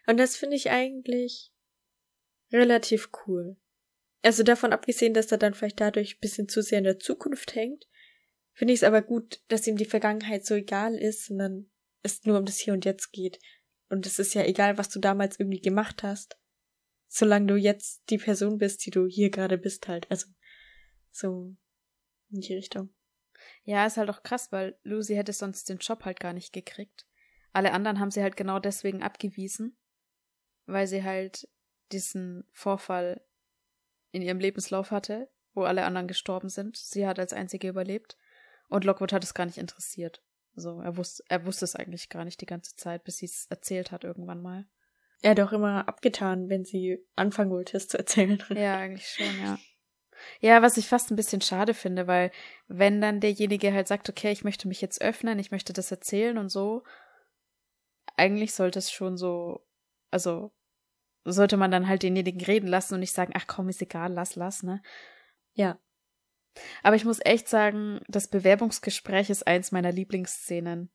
Und das finde ich eigentlich relativ cool. Also davon abgesehen, dass er dann vielleicht dadurch ein bisschen zu sehr in der Zukunft hängt, finde ich es aber gut, dass ihm die Vergangenheit so egal ist, sondern es nur um das Hier und Jetzt geht. Und es ist ja egal, was du damals irgendwie gemacht hast, solange du jetzt die Person bist, die du hier gerade bist halt. Also so in die Richtung. Ja, ist halt auch krass, weil Lucy hätte sonst den Job halt gar nicht gekriegt. Alle anderen haben sie halt genau deswegen abgewiesen, weil sie halt diesen Vorfall in ihrem Lebenslauf hatte, wo alle anderen gestorben sind. Sie hat als einzige überlebt. Und Lockwood hat es gar nicht interessiert. So, er wusste, er wusste es eigentlich gar nicht die ganze Zeit, bis sie es erzählt hat irgendwann mal. Er hat auch immer abgetan, wenn sie anfangen wollte, es zu erzählen. Ja, eigentlich schon, ja. Ja, was ich fast ein bisschen schade finde, weil wenn dann derjenige halt sagt, okay, ich möchte mich jetzt öffnen, ich möchte das erzählen und so, eigentlich sollte es schon so, also sollte man dann halt denjenigen reden lassen und nicht sagen, ach komm, ist egal, lass, lass, ne? Ja. Aber ich muss echt sagen, das Bewerbungsgespräch ist eins meiner Lieblingsszenen.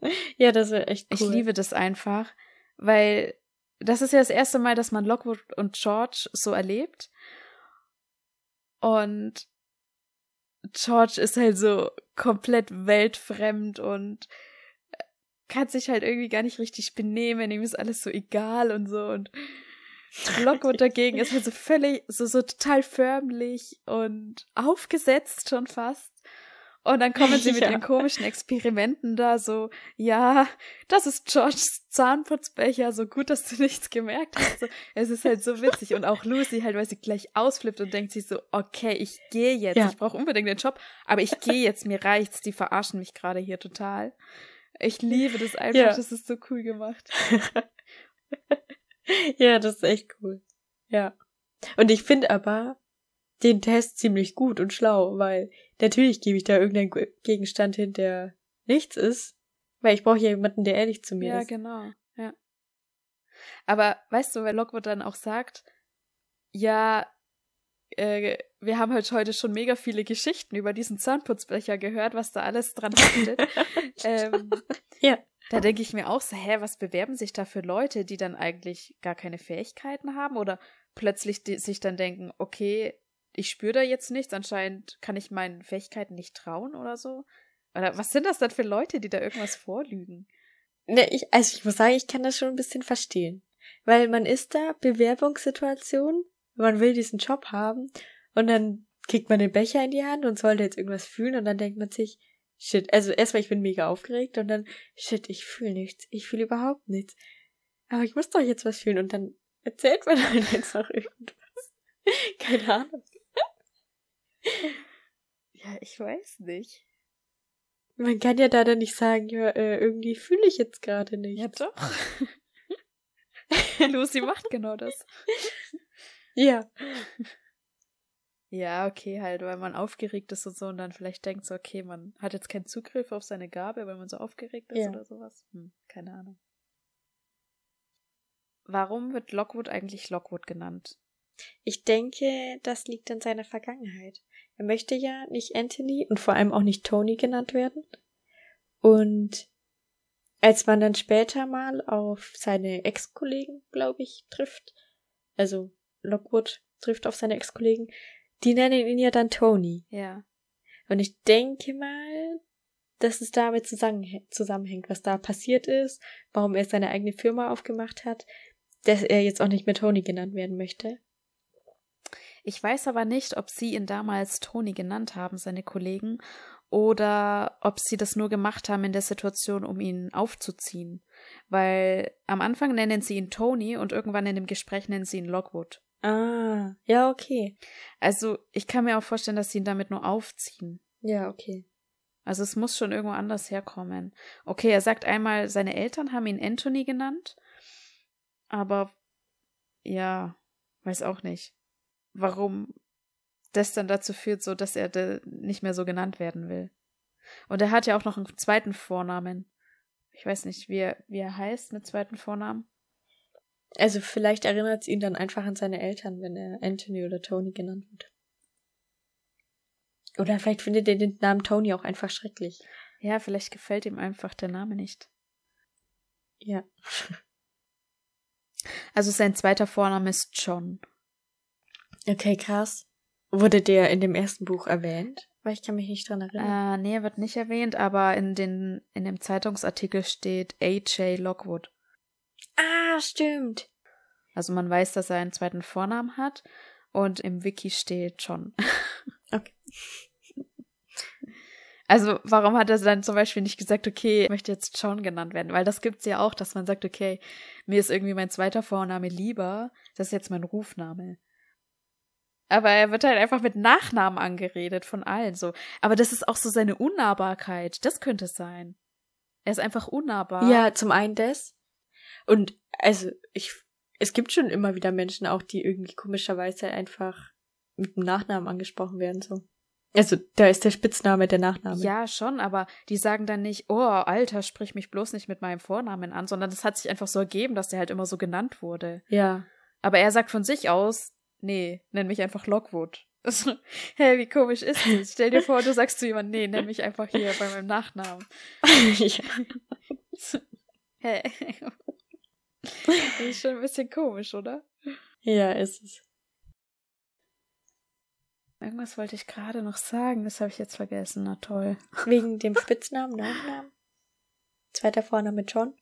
Ja, das wäre echt cool. Ich liebe das einfach, weil das ist ja das erste Mal, dass man Lockwood und George so erlebt. Und George ist halt so komplett weltfremd und kann sich halt irgendwie gar nicht richtig benehmen, ihm ist alles so egal und so und Lockwood dagegen ist halt so völlig, so, so total förmlich und aufgesetzt schon fast. Und dann kommen sie mit ja. den komischen Experimenten da so, ja, das ist Georges Zahnputzbecher, so gut, dass du nichts gemerkt hast. So, es ist halt so witzig. Und auch Lucy halt, weil sie gleich ausflippt und denkt sich so, okay, ich gehe jetzt, ja. ich brauche unbedingt den Job, aber ich gehe jetzt, mir reicht's, die verarschen mich gerade hier total. Ich liebe das einfach, ja. das ist so cool gemacht. ja, das ist echt cool. Ja. Und ich finde aber den Test ziemlich gut und schlau, weil natürlich gebe ich da irgendeinen Gegenstand hin, der nichts ist, weil ich brauche ja jemanden, der ehrlich zu mir ja, ist. Ja, genau. Ja. Aber weißt du, weil Lockwood dann auch sagt, ja, äh, wir haben halt heute schon mega viele Geschichten über diesen Zahnputzbecher gehört, was da alles dran haftet. ähm, ja. Da denke ich mir auch so, hä, was bewerben sich da für Leute, die dann eigentlich gar keine Fähigkeiten haben oder plötzlich sich dann denken, okay, ich spüre da jetzt nichts, anscheinend kann ich meinen Fähigkeiten nicht trauen oder so. Oder was sind das dann für Leute, die da irgendwas vorlügen? Ne, ich, also ich muss sagen, ich kann das schon ein bisschen verstehen. Weil man ist da, Bewerbungssituation, man will diesen Job haben und dann kriegt man den Becher in die Hand und sollte jetzt irgendwas fühlen und dann denkt man sich, shit, also erstmal ich bin mega aufgeregt und dann, shit, ich fühle nichts, ich fühle überhaupt nichts. Aber ich muss doch jetzt was fühlen und dann erzählt man halt jetzt noch irgendwas. Keine Ahnung. ja, ich weiß nicht. Man kann ja da dann nicht sagen, ja, äh, irgendwie fühle ich jetzt gerade nicht. Ja, doch. Lucy macht genau das. Ja. Ja, okay, halt, weil man aufgeregt ist und so und dann vielleicht denkt so, okay, man hat jetzt keinen Zugriff auf seine Gabe, weil man so aufgeregt ist ja. oder sowas. Hm, keine Ahnung. Warum wird Lockwood eigentlich Lockwood genannt? Ich denke, das liegt an seiner Vergangenheit. Er möchte ja nicht Anthony und vor allem auch nicht Tony genannt werden. Und als man dann später mal auf seine Ex-Kollegen, glaube ich, trifft, also Lockwood trifft auf seine Ex-Kollegen, die nennen ihn ja dann Tony. Ja. Und ich denke mal, dass es damit zusammenhängt, was da passiert ist, warum er seine eigene Firma aufgemacht hat, dass er jetzt auch nicht mehr Tony genannt werden möchte. Ich weiß aber nicht, ob sie ihn damals Tony genannt haben, seine Kollegen, oder ob sie das nur gemacht haben in der Situation, um ihn aufzuziehen. Weil am Anfang nennen sie ihn Tony und irgendwann in dem Gespräch nennen sie ihn Lockwood. Ah, ja, okay. Also ich kann mir auch vorstellen, dass sie ihn damit nur aufziehen. Ja, okay. Also es muss schon irgendwo anders herkommen. Okay, er sagt einmal, seine Eltern haben ihn Anthony genannt, aber ja, weiß auch nicht warum das dann dazu führt, so dass er nicht mehr so genannt werden will. Und er hat ja auch noch einen zweiten Vornamen. Ich weiß nicht, wie er, wie er heißt mit zweiten Vornamen. Also vielleicht erinnert es ihn dann einfach an seine Eltern, wenn er Anthony oder Tony genannt wird. Oder vielleicht findet er den Namen Tony auch einfach schrecklich. Ja, vielleicht gefällt ihm einfach der Name nicht. Ja. Also sein zweiter Vorname ist John. Okay, krass. Wurde der in dem ersten Buch erwähnt? Weil ich kann mich nicht dran erinnern. Äh, nee, er wird nicht erwähnt, aber in, den, in dem Zeitungsartikel steht A.J. Lockwood. Ah, stimmt. Also man weiß, dass er einen zweiten Vornamen hat und im Wiki steht John. Okay. Also warum hat er dann zum Beispiel nicht gesagt, okay, ich möchte jetzt John genannt werden? Weil das gibt's ja auch, dass man sagt, okay, mir ist irgendwie mein zweiter Vorname lieber, das ist jetzt mein Rufname. Aber er wird halt einfach mit Nachnamen angeredet von allen so. Aber das ist auch so seine Unnahbarkeit. Das könnte es sein. Er ist einfach unnahbar. Ja, zum einen das. Und also ich, es gibt schon immer wieder Menschen auch, die irgendwie komischerweise einfach mit dem Nachnamen angesprochen werden, so. Also, da ist der Spitzname der Nachname. Ja, schon, aber die sagen dann nicht, oh, Alter, sprich mich bloß nicht mit meinem Vornamen an, sondern das hat sich einfach so ergeben, dass der halt immer so genannt wurde. Ja. Aber er sagt von sich aus, nee, nenn mich einfach Lockwood. Also, hä, wie komisch ist das? Stell dir vor, du sagst zu jemandem, nee, nenn mich einfach hier bei meinem Nachnamen. ja. Hä? Das ist schon ein bisschen komisch, oder? Ja, ist es. Irgendwas wollte ich gerade noch sagen, das habe ich jetzt vergessen. Na toll. Wegen dem Spitznamen, Nachnamen? Zweiter Vorname John?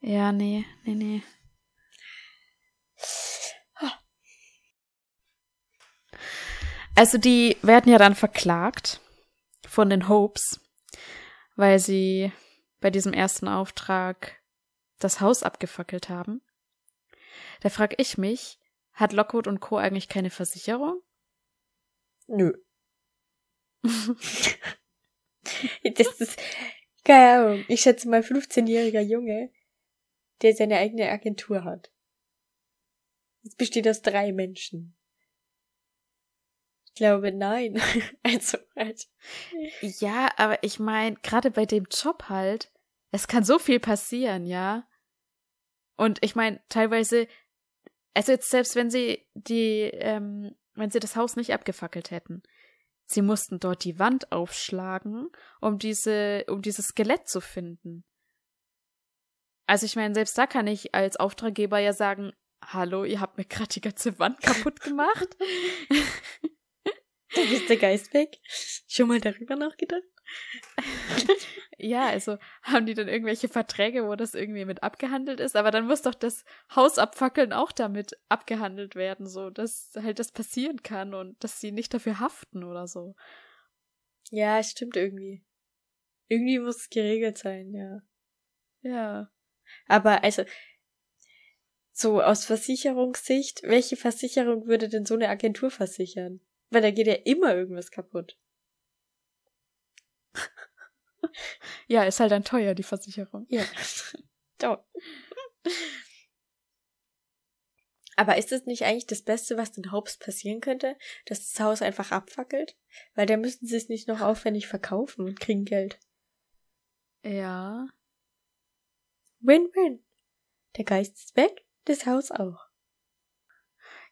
Ja, nee, nee, nee. Also die werden ja dann verklagt von den Hopes, weil sie bei diesem ersten Auftrag das Haus abgefackelt haben. Da frage ich mich, hat Lockwood und Co. eigentlich keine Versicherung? Nö. das ist, keine Ahnung, ich schätze mal 15-jähriger Junge, der seine eigene Agentur hat. Es besteht aus drei Menschen. Ich glaube, nein. also, halt. Ja, aber ich meine, gerade bei dem Job halt, es kann so viel passieren, ja. Und ich meine, teilweise, also jetzt selbst wenn sie die, ähm, wenn sie das Haus nicht abgefackelt hätten, sie mussten dort die Wand aufschlagen, um diese, um dieses Skelett zu finden. Also ich meine, selbst da kann ich als Auftraggeber ja sagen, hallo, ihr habt mir gerade die ganze Wand kaputt gemacht. da ist der Geist weg. Schon mal darüber nachgedacht? Ja, also haben die dann irgendwelche Verträge, wo das irgendwie mit abgehandelt ist, aber dann muss doch das Haus abfackeln auch damit abgehandelt werden, so dass halt das passieren kann und dass sie nicht dafür haften oder so. Ja, stimmt irgendwie. Irgendwie muss es geregelt sein, ja. Ja. Aber also, so aus Versicherungssicht, welche Versicherung würde denn so eine Agentur versichern? Weil da geht ja immer irgendwas kaputt. Ja, ist halt dann teuer, die Versicherung. Ja. Doch. Aber ist es nicht eigentlich das Beste, was den Hopes passieren könnte, dass das Haus einfach abfackelt? Weil da müssen sie es nicht noch aufwendig verkaufen und kriegen Geld. Ja. Win-win. Der Geist ist weg, das Haus auch.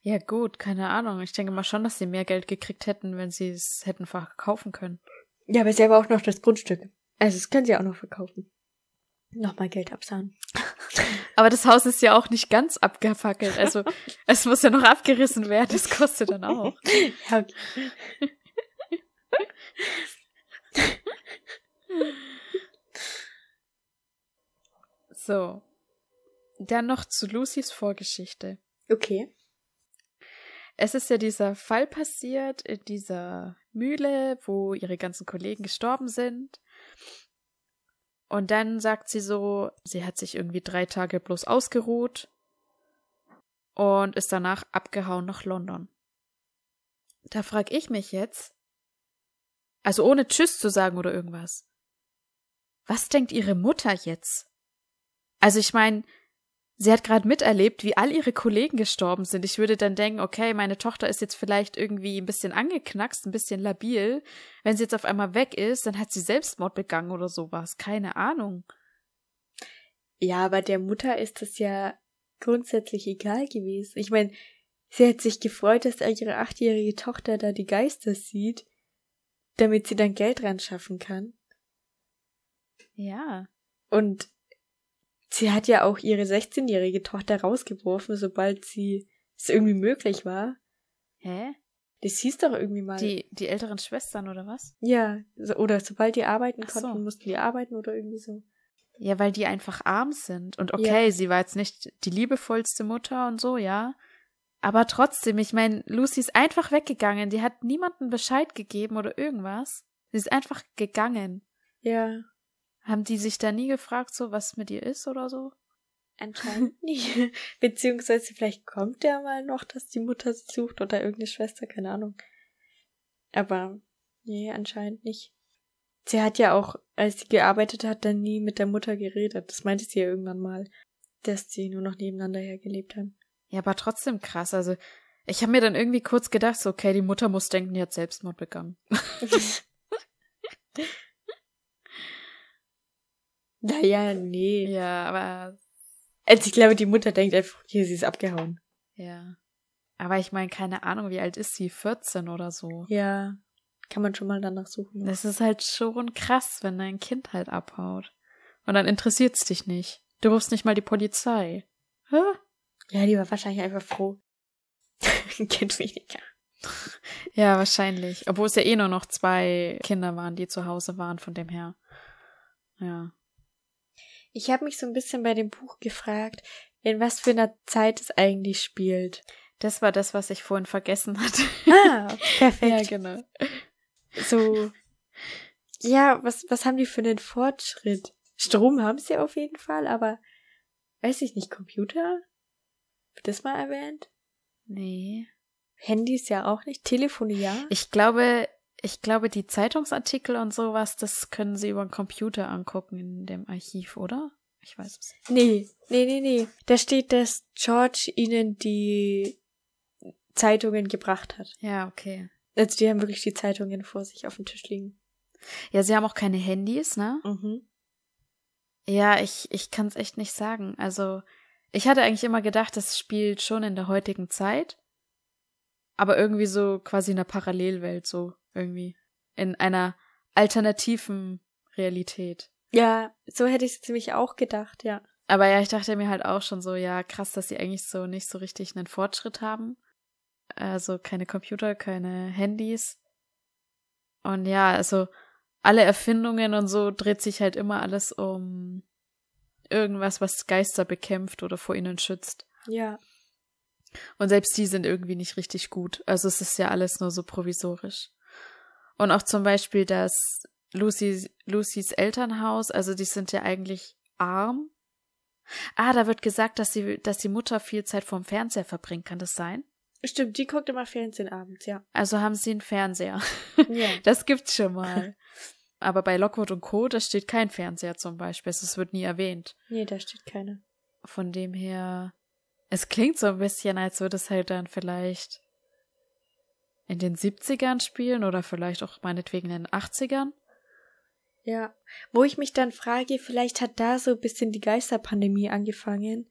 Ja, gut, keine Ahnung. Ich denke mal schon, dass sie mehr Geld gekriegt hätten, wenn sie es hätten verkaufen können. Ja, aber sie haben auch noch das Grundstück. Also, das können sie auch noch verkaufen. Nochmal Geld absahen. Aber das Haus ist ja auch nicht ganz abgefackelt. Also, es muss ja noch abgerissen werden. Das kostet dann auch. Ja, okay. So. Dann noch zu Lucys Vorgeschichte. Okay. Es ist ja dieser Fall passiert in dieser Mühle, wo ihre ganzen Kollegen gestorben sind. Und dann sagt sie so, sie hat sich irgendwie drei Tage bloß ausgeruht und ist danach abgehauen nach London. Da frag ich mich jetzt, also ohne Tschüss zu sagen oder irgendwas, was denkt ihre Mutter jetzt? Also ich meine, sie hat gerade miterlebt, wie all ihre Kollegen gestorben sind. Ich würde dann denken, okay, meine Tochter ist jetzt vielleicht irgendwie ein bisschen angeknackst, ein bisschen labil. Wenn sie jetzt auf einmal weg ist, dann hat sie Selbstmord begangen oder sowas. Keine Ahnung. Ja, aber der Mutter ist das ja grundsätzlich egal gewesen. Ich meine, sie hat sich gefreut, dass ihre achtjährige Tochter da die Geister sieht, damit sie dann Geld ran schaffen kann. Ja. Und sie hat ja auch ihre 16-jährige Tochter rausgeworfen, sobald sie es irgendwie möglich war. Hä? Das hieß doch irgendwie mal. Die, die älteren Schwestern oder was? Ja, so, oder sobald die arbeiten Ach so. konnten, mussten die arbeiten oder irgendwie so. Ja, weil die einfach arm sind. Und okay, Ja. sie war jetzt nicht die liebevollste Mutter und so, ja. Aber trotzdem, ich meine, Lucy ist einfach weggegangen. Die hat niemandem Bescheid gegeben oder irgendwas. Sie ist einfach gegangen. Ja, Haben die sich da nie gefragt, so was mit ihr ist oder so? anscheinend nicht. Beziehungsweise vielleicht kommt der mal noch, dass die Mutter sie sucht oder irgendeine Schwester, keine Ahnung. Aber nee, anscheinend nicht. Sie hat ja auch, als sie gearbeitet hat, dann nie mit der Mutter geredet. Das meinte sie ja irgendwann mal, dass sie nur noch nebeneinander hergelebt haben. Ja, aber trotzdem krass. Also, Ich habe mir dann irgendwie kurz gedacht, so, okay, die Mutter muss denken, die hat Selbstmord begangen. naja, nee. Ja, aber. Also ich glaube, die Mutter denkt einfach, hier, sie ist abgehauen. Ja. Aber ich meine, keine Ahnung, wie alt ist sie? 14 oder so. Ja. Kann man schon mal danach suchen. Das ist halt schon krass, wenn dein Kind halt abhaut. Und dann interessiert's dich nicht. Du rufst nicht mal die Polizei. Hä? Ja, die war wahrscheinlich einfach froh. kind weniger. Ja, wahrscheinlich. Obwohl es ja eh nur noch zwei Kinder waren, die zu Hause waren, von dem her. Ja. Ich habe mich so ein bisschen bei dem Buch gefragt, in was für einer Zeit es eigentlich spielt. Das war das, was ich vorhin vergessen hatte. Ah, perfekt. ja, genau. So. Ja, was, was haben die für einen Fortschritt? Strom haben sie auf jeden Fall, aber weiß ich nicht, Computer? Wird das mal erwähnt? Nee. Handys ja auch nicht. Telefone ja. Ich glaube, ich glaube, die Zeitungsartikel und sowas, das können sie über den Computer angucken in dem Archiv, oder? Ich weiß es. Nee, nee, nee, nee. Da steht, dass George ihnen die Zeitungen gebracht hat. Ja, okay. Also die haben wirklich die Zeitungen vor sich auf dem Tisch liegen. Ja, sie haben auch keine Handys, ne? Mhm. Ja, ich, ich kann es echt nicht sagen. Also, ich hatte eigentlich immer gedacht, das spielt schon in der heutigen Zeit. Aber irgendwie so quasi in einer Parallelwelt, so irgendwie. In einer alternativen Realität. Ja, so hätte ich es ziemlich auch gedacht, ja. Aber ja, ich dachte mir halt auch schon so, ja, krass, dass sie eigentlich so nicht so richtig einen Fortschritt haben. Also keine Computer, keine Handys. Und ja, also alle Erfindungen und so dreht sich halt immer alles um irgendwas, was Geister bekämpft oder vor ihnen schützt. Ja. Und selbst die sind irgendwie nicht richtig gut. Also es ist ja alles nur so provisorisch. Und auch zum Beispiel das Lucy, Lucys Elternhaus, also die sind ja eigentlich arm. Ah, da wird gesagt, dass die, dass die Mutter viel Zeit vorm Fernseher verbringt. Kann das sein? Stimmt, die guckt immer Fernsehen abends, ja. Also haben sie einen Fernseher. Ja. Das gibt's schon mal. Aber bei Lockwood und Co., da steht kein Fernseher zum Beispiel. Es wird nie erwähnt. Nee, da steht keiner. Von dem her, es klingt so ein bisschen, als würde es halt dann vielleicht in den 70ern spielen oder vielleicht auch meinetwegen in den 80ern. Ja. Wo ich mich dann frage, vielleicht hat da so ein bisschen die Geisterpandemie angefangen.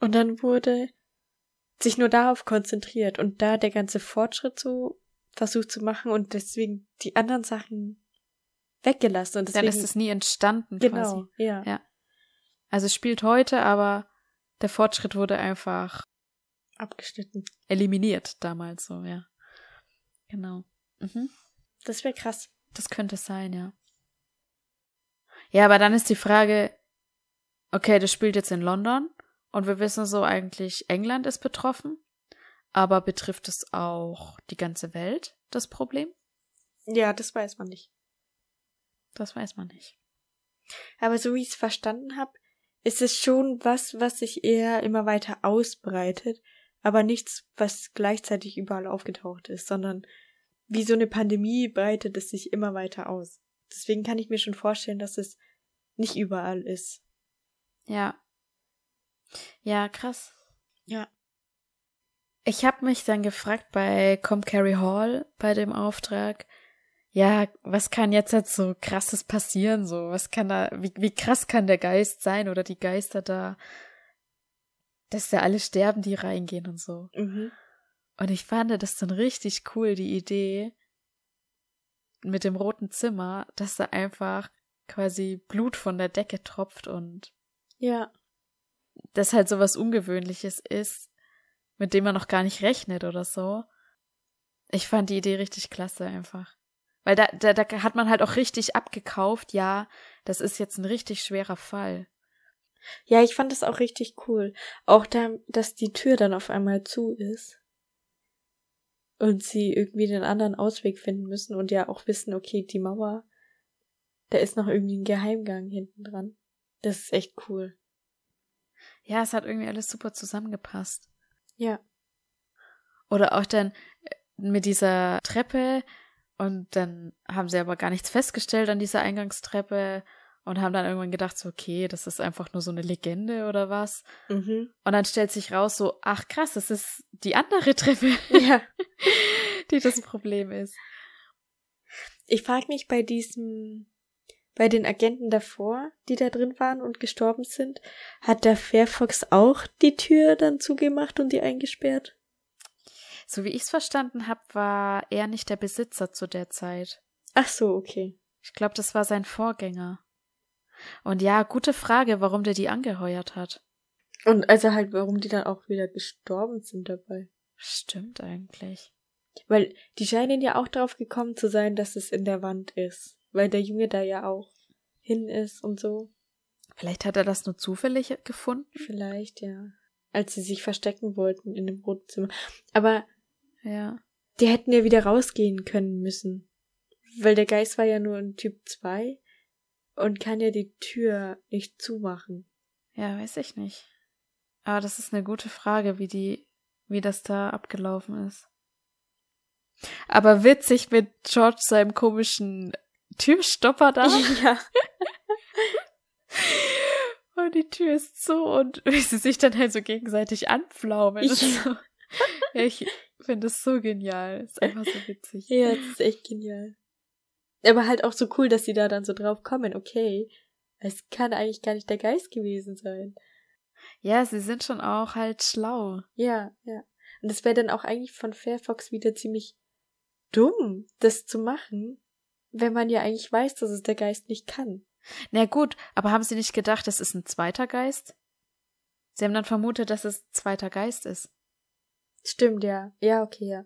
Und dann wurde sich nur darauf konzentriert und da der ganze Fortschritt so versucht zu machen und deswegen die anderen Sachen weggelassen und deswegen Dann ist es nie entstanden genau, quasi. ja. Ja. Also es spielt heute, aber der Fortschritt wurde einfach abgeschnitten. eliminiert damals so, ja. Genau. Mhm. Das wäre krass. Das könnte sein, ja. Ja, aber dann ist die Frage, okay, das spielt jetzt in London und wir wissen so eigentlich, England ist betroffen, aber betrifft es auch die ganze Welt, das Problem? Ja, das weiß man nicht. Das weiß man nicht. Aber so wie ich es verstanden habe, ist es schon was, was sich eher immer weiter ausbreitet, aber nichts, was gleichzeitig überall aufgetaucht ist, sondern wie so eine Pandemie breitet es sich immer weiter aus. Deswegen kann ich mir schon vorstellen, dass es nicht überall ist. Ja. Ja, krass. Ja. Ich habe mich dann gefragt bei Comcarry Hall bei dem Auftrag, ja, was kann jetzt jetzt so krasses passieren, so, was kann da, wie, wie krass kann der Geist sein oder die Geister da, dass da alle sterben, die reingehen und so. Mhm. Und ich fand das dann richtig cool, die Idee mit dem roten Zimmer, dass da einfach quasi Blut von der Decke tropft und Ja. das halt so was Ungewöhnliches ist, mit dem man noch gar nicht rechnet oder so. Ich fand die Idee richtig klasse einfach. Weil da, da, da hat man halt auch richtig abgekauft, ja, das ist jetzt ein richtig schwerer Fall. Ja, ich fand das auch richtig cool. Auch da, dass die Tür dann auf einmal zu ist. Und sie irgendwie den anderen Ausweg finden müssen und ja auch wissen, okay, die Mauer, da ist noch irgendwie ein Geheimgang hinten dran. Das ist echt cool. Ja, es hat irgendwie alles super zusammengepasst. Ja. Oder auch dann äh, mit dieser Treppe und dann haben sie aber gar nichts festgestellt an dieser Eingangstreppe und haben dann irgendwann gedacht, so, okay, das ist einfach nur so eine Legende oder was. Mhm. Und dann stellt sich raus, so, ach krass, das ist die andere Treppe, Ja. die das Problem ist. Ich frage mich bei diesem, bei den Agenten davor, die da drin waren und gestorben sind, hat der Fairfox auch die Tür dann zugemacht und die eingesperrt? So wie ich es verstanden habe, war er nicht der Besitzer zu der Zeit. Ach so, okay. Ich glaube, das war sein Vorgänger. Und ja, gute Frage, warum der die angeheuert hat. Und also halt, warum die dann auch wieder gestorben sind dabei. Stimmt eigentlich. Weil die scheinen ja auch drauf gekommen zu sein, dass es in der Wand ist. Weil der Junge da ja auch hin ist und so. Vielleicht hat er das nur zufällig gefunden. Vielleicht, ja. Als sie sich verstecken wollten in dem Brotzimmer. Aber Ja. die hätten ja wieder rausgehen können müssen. Weil der Geist war ja nur ein Typ 2 und kann ja die Tür nicht zumachen. Ja, weiß ich nicht. Aber das ist eine gute Frage, wie die, wie das da abgelaufen ist. Aber witzig mit George seinem komischen Türstopper da. Ja. Und die Tür ist zu und wie sie sich dann halt so gegenseitig anpflaumen. Ist so, ja, ich finde es so genial. Ist einfach so witzig. Ja, das ist echt genial. Aber halt auch so cool, dass sie da dann so drauf kommen, okay. Es kann eigentlich gar nicht der Geist gewesen sein. Ja, sie sind schon auch halt schlau. Ja, ja. Und es wäre dann auch eigentlich von Fairfox wieder ziemlich dumm, das zu machen, wenn man ja eigentlich weiß, dass es der Geist nicht kann. Na gut, aber haben sie nicht gedacht, das ist ein zweiter Geist? Sie haben dann vermutet, dass es ein zweiter Geist ist. Stimmt, ja. Ja, okay, ja.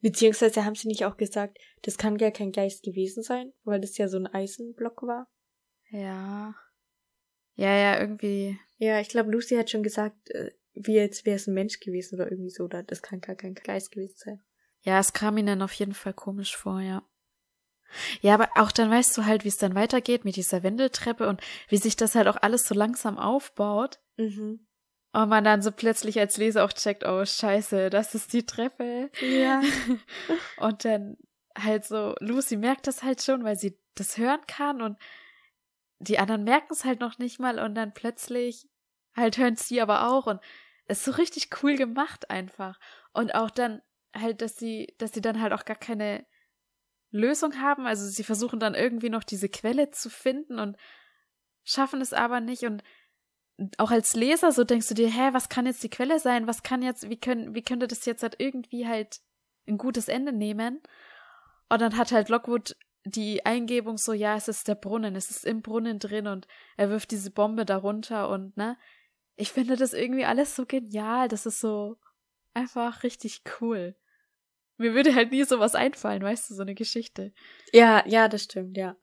Beziehungsweise haben sie nicht auch gesagt, das kann gar kein Geist gewesen sein, weil das ja so ein Eisenblock war. Ja. Ja, ja, irgendwie. Ja, ich glaube, Lucy hat schon gesagt, äh, wie jetzt wäre es ein Mensch gewesen oder irgendwie so, oder das kann gar kein Geist gewesen sein. Ja, es kam ihnen auf jeden Fall komisch vor, ja. Ja, aber auch dann weißt du halt, wie es dann weitergeht mit dieser Wendeltreppe und wie sich das halt auch alles so langsam aufbaut. Mhm. Und man dann so plötzlich als Leser auch checkt, oh scheiße, das ist die Treppe. Ja. Und dann halt so, Lucy merkt das halt schon, weil sie das hören kann und die anderen merken es halt noch nicht mal und dann plötzlich halt hören sie aber auch und es ist so richtig cool gemacht einfach. Und auch dann halt, dass sie, dass sie dann halt auch gar keine Lösung haben. Also sie versuchen dann irgendwie noch diese Quelle zu finden und schaffen es aber nicht und auch als Leser so denkst du dir, hä, was kann jetzt die Quelle sein? Was kann jetzt, wie können, wie könnte das jetzt halt irgendwie halt ein gutes Ende nehmen? Und dann hat halt Lockwood die Eingebung so, ja, es ist der Brunnen, es ist im Brunnen drin und er wirft diese Bombe darunter und, ne? Ich finde das irgendwie alles so genial, das ist so einfach richtig cool. Mir würde halt nie sowas einfallen, weißt du, so eine Geschichte. Ja, ja, das stimmt, ja.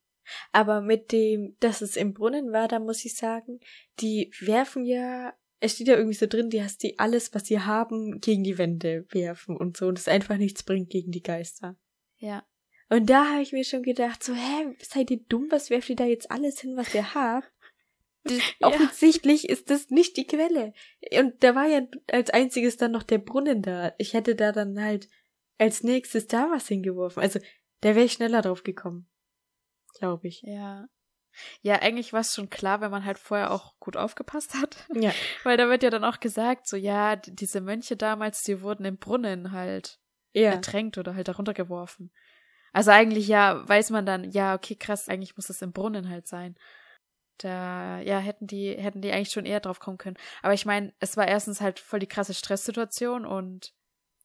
Aber mit dem, dass es im Brunnen war, da muss ich sagen, die werfen ja, es steht ja irgendwie so drin, dass die alles, was sie haben, gegen die Wände werfen und so und es einfach nichts bringt gegen die Geister. Ja. Und da habe ich mir schon gedacht, so, hä, seid ihr dumm, was werft ihr da jetzt alles hin, was ihr habt? Das, Ja. Offensichtlich ist das nicht die Quelle. Und da war ja als einziges dann noch der Brunnen da. Ich hätte da dann halt als nächstes da was hingeworfen. Also, da wäre ich schneller drauf gekommen. Glaube ich. Ja. Ja, eigentlich war es schon klar, wenn man halt vorher auch gut aufgepasst hat. Ja. Weil da wird ja dann auch gesagt, so, ja, diese Mönche damals, die wurden im Brunnen halt Ja. ertränkt oder halt darunter geworfen. Also eigentlich ja, weiß man dann, ja, okay, krass, eigentlich muss es im Brunnen halt sein. Da, ja, hätten die, hätten die eigentlich schon eher drauf kommen können. Aber ich meine, es war erstens halt voll die krasse Stresssituation und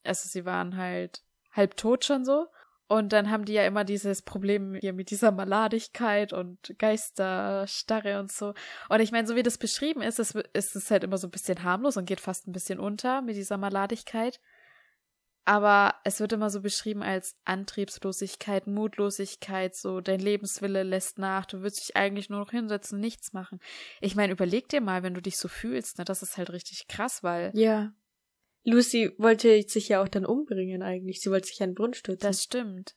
also sie waren halt halb tot schon so. Und dann haben die ja immer dieses Problem hier mit dieser Maladigkeit und Geisterstarre und so. Und ich meine, so wie das beschrieben ist, ist, ist es halt immer so ein bisschen harmlos und geht fast ein bisschen unter mit dieser Maladigkeit. Aber es wird immer so beschrieben als Antriebslosigkeit, Mutlosigkeit, so dein Lebenswille lässt nach, du würdest dich eigentlich nur noch hinsetzen, nichts machen. Ich meine, überleg dir mal, wenn du dich so fühlst, ne, das ist halt richtig krass, weil Ja. Lucy wollte sich ja auch dann umbringen eigentlich. Sie wollte sich an den Brunnen stürzen. Das stimmt.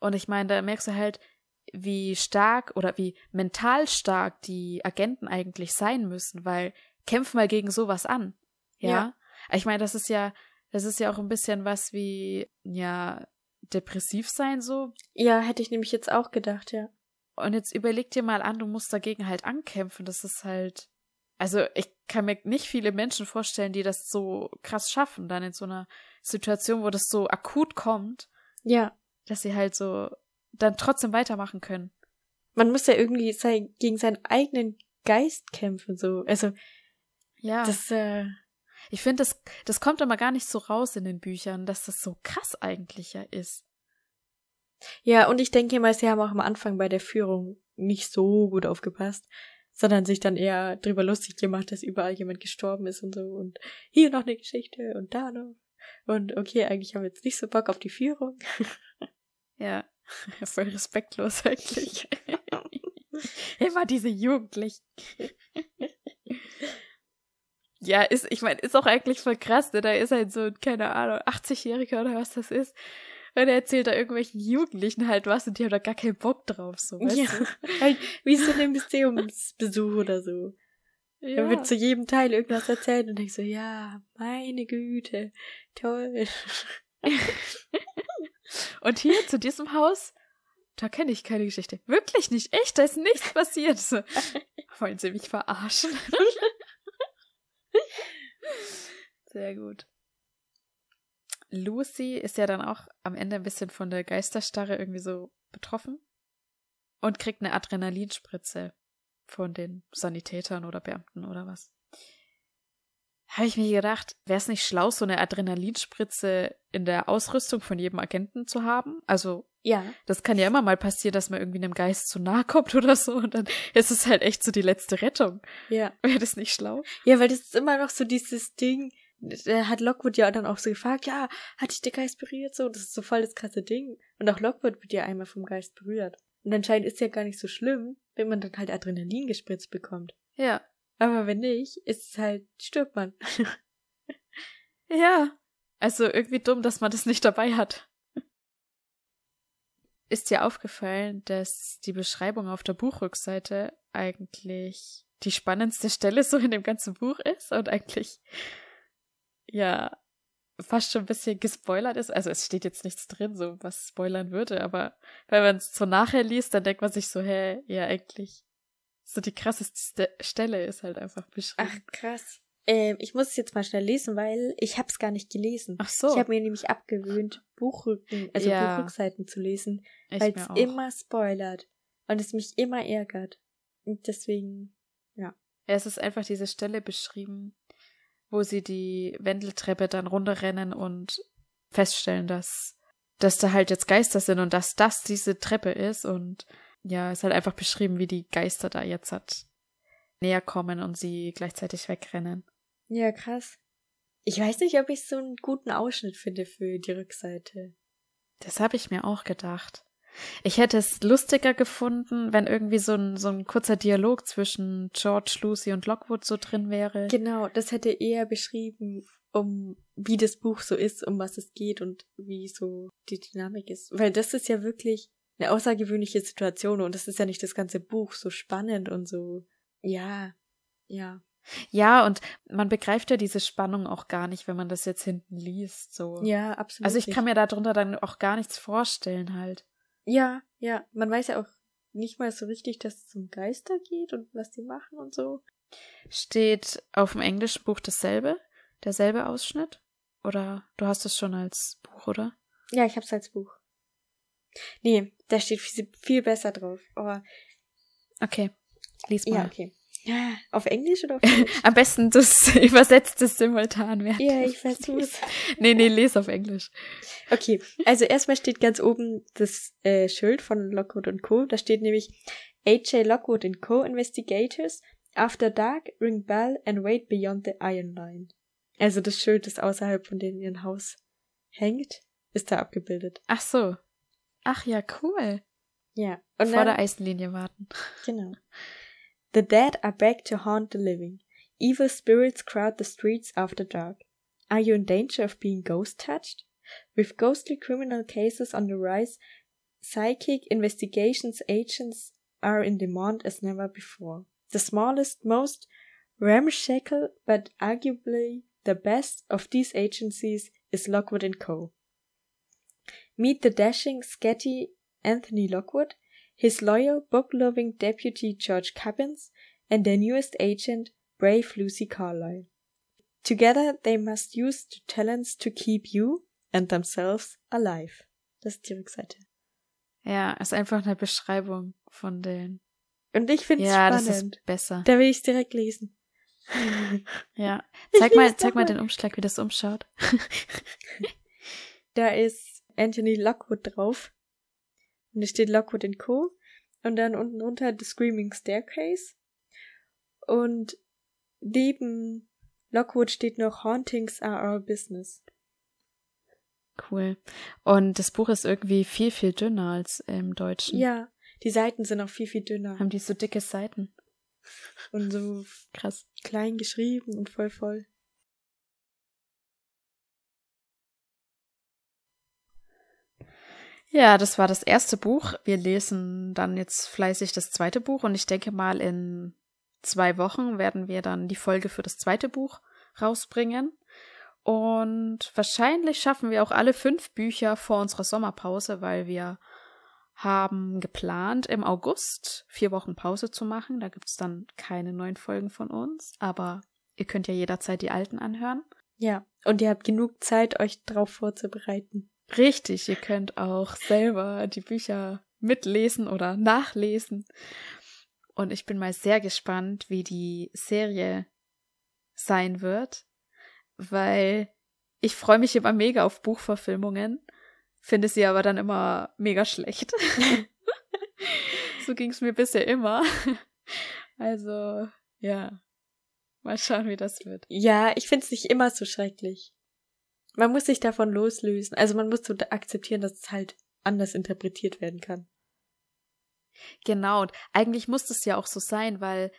Und ich meine, da merkst du halt, wie stark oder wie mental stark die Agenten eigentlich sein müssen, weil kämpf mal gegen sowas an. Ja. Ja. Ich meine, das ist ja, das ist ja auch ein bisschen was wie, ja, depressiv sein so. ja, hätte ich nämlich jetzt auch gedacht, ja. Und jetzt überleg dir mal an, du musst dagegen halt ankämpfen. Das ist halt. Also, ich kann mir nicht viele Menschen vorstellen, die das so krass schaffen, dann in so einer Situation, wo das so akut kommt. Ja. Dass sie halt so dann trotzdem weitermachen können. Man muss ja irgendwie sein, gegen seinen eigenen Geist kämpfen, so. Also, ja. das, äh, ich finde, das, das kommt immer gar nicht so raus in den Büchern, dass das so krass eigentlich ja ist. Ja, und ich denke mal, sie haben auch am Anfang bei der Führung nicht so gut aufgepasst, sondern sich dann eher drüber lustig gemacht, dass überall jemand gestorben ist und so und hier noch eine Geschichte und da noch. Und okay, eigentlich haben wir jetzt nicht so Bock auf die Führung. Ja, voll respektlos eigentlich. Immer diese Jugendlichen. Ja, ist, ich meine, ist auch eigentlich voll krass, ne? Da ist halt so, keine Ahnung, 80-Jähriger oder was das ist. Und er erzählt da irgendwelchen Jugendlichen halt was und die haben da gar keinen Bock drauf, so, weißt ja, du? halt wie so ein Museumsbesuch oder so. Ja. Er wird zu jedem Teil irgendwas erzählt und ich so, ja, meine Güte, toll. Und hier zu diesem Haus, da kenne ich keine Geschichte. Wirklich nicht, echt, da ist nichts passiert. So, wollen Sie mich verarschen? Sehr gut. Lucy ist ja dann auch am Ende ein bisschen von der Geisterstarre irgendwie so betroffen und kriegt eine Adrenalinspritze von den Sanitätern oder Beamten oder was. Habe ich mir gedacht, wäre es nicht schlau, so eine Adrenalinspritze in der Ausrüstung von jedem Agenten zu haben? Also, Ja. das kann ja immer mal passieren, dass man irgendwie einem Geist zu nahe kommt oder so und dann ist es halt echt so die letzte Rettung. Ja. Wäre das nicht schlau? Ja, weil das ist immer noch so dieses Ding, hat Lockwood ja dann auch so gefragt, ja, hat dich der Geist berührt? So, das ist so voll das krasse Ding. Und auch Lockwood wird ja einmal vom Geist berührt. Und anscheinend ist ja gar nicht so schlimm, wenn man dann halt Adrenalin gespritzt bekommt. Ja. Aber wenn nicht, ist es halt, stirbt man. Ja. Also irgendwie dumm, dass man das nicht dabei hat. Ist dir aufgefallen, dass die Beschreibung auf der Buchrückseite eigentlich die spannendste Stelle so in dem ganzen Buch ist und eigentlich ja fast schon ein bisschen gespoilert ist. Also es steht jetzt nichts drin, so was spoilern würde, aber wenn man es so nachher liest, dann denkt man sich so, hä, ja eigentlich so die krasseste Stelle ist halt einfach beschrieben. Ach, krass. Ähm, ich muss es jetzt mal schnell lesen, weil ich hab's gar nicht gelesen. Ach so. Ich habe mir nämlich abgewöhnt, Buchrücken, also Ja. Buchrückseiten zu lesen, weil es immer spoilert und es mich immer ärgert. Und deswegen, Ja, es ist einfach diese Stelle beschrieben, wo sie die Wendeltreppe dann runterrennen und feststellen, dass, dass da halt jetzt Geister sind und dass das diese Treppe ist und ja, es ist halt einfach beschrieben, wie die Geister da jetzt halt näher kommen und sie gleichzeitig wegrennen. ja, krass. Ich weiß nicht, ob ich so einen guten Ausschnitt finde für die Rückseite. Das habe ich mir auch gedacht. Ich hätte es lustiger gefunden, wenn irgendwie so ein, so ein kurzer Dialog zwischen George, Lucy und Lockwood so drin wäre. Genau, das hätte eher beschrieben, um wie das Buch so ist, um was es geht und wie so die Dynamik ist. Weil das ist ja wirklich eine außergewöhnliche Situation und das ist ja nicht das ganze Buch so spannend und so. Ja, ja. Ja, und man begreift ja diese Spannung auch gar nicht, wenn man das jetzt hinten liest. So. Ja, absolut. Also ich kann mir darunter dann auch gar nichts vorstellen halt. Ja, ja. Man weiß ja auch nicht mal so richtig, dass es um Geister geht und was die machen und so. Steht auf dem englischen Buch dasselbe? Derselbe Ausschnitt? Oder du hast es schon als Buch, oder? Ja, ich hab's als Buch. Nee, da steht viel, viel besser drauf. Aber Okay, lies mal. ja, okay. Ja, auf Englisch oder auf Deutsch? Am besten das übersetzt es simultan während ja, ich versuch's. Nee, nee, les auf Englisch. Okay, also erstmal steht ganz oben das äh, Schild von Lockwood und Co. Da steht nämlich H.J. Lockwood and Co. Investigators After Dark ring bell and wait beyond the iron line. Also das Schild, das außerhalb von denen ihr Haus hängt, ist da abgebildet. Ach so. Ach ja, cool. Ja. Und Vor der dann, Eisenlinie warten. genau. The dead are back to haunt the living. Evil spirits crowd the streets after dark. Are you in danger of being ghost touched? With ghostly criminal cases on the rise, psychic investigations agents are in demand as never before. The smallest, most ramshackle, but arguably the best of these agencies is Lockwood and Co. Meet the dashing, scatty Anthony Lockwood. His loyal, book-loving deputy George Cubbins, and their newest agent, brave Lucy Carlyle. Together they must use their talents to keep you and themselves alive. Das ist die Rückseite. Ja, ist einfach eine Beschreibung von den. Und ich finde es Ja, spannend. das ist besser. Da will ich es direkt lesen. Ja. Ich Zeig mal, lese zeig mal mal. den Umschlag, wie das umschaut. Da ist Anthony Lockwood drauf. Und da steht Lockwood Co. Und dann unten drunter The Screaming Staircase. Und neben Lockwood steht noch Hauntings are our business. Cool. Und das Buch ist irgendwie viel, viel dünner als im Deutschen. Ja, die Seiten sind auch viel, viel dünner. Haben die so dicke Seiten. Und so Krass. klein geschrieben und voll voll. Ja, das war das erste Buch. Wir lesen dann jetzt fleißig das zweite Buch und ich denke mal in zwei Wochen werden wir dann die Folge für das zweite Buch rausbringen. Und wahrscheinlich schaffen wir auch alle fünf Bücher vor unserer Sommerpause, weil wir haben geplant, im August vier Wochen Pause zu machen. Da gibt's dann keine neuen Folgen von uns, aber ihr könnt ja jederzeit die alten anhören. Ja, und ihr habt genug Zeit, euch drauf vorzubereiten. Richtig, ihr könnt auch selber die Bücher mitlesen oder nachlesen. Und ich bin mal sehr gespannt, wie die Serie sein wird, weil ich freue mich immer mega auf Buchverfilmungen, finde sie aber dann immer mega schlecht. so ging es mir bisher immer. Also, ja. Mal schauen, wie das wird. Ja, ich find's nicht immer so schrecklich. Man muss sich davon loslösen. Also man muss so akzeptieren, dass es halt anders interpretiert werden kann. Genau, und eigentlich muss das ja auch so sein, weil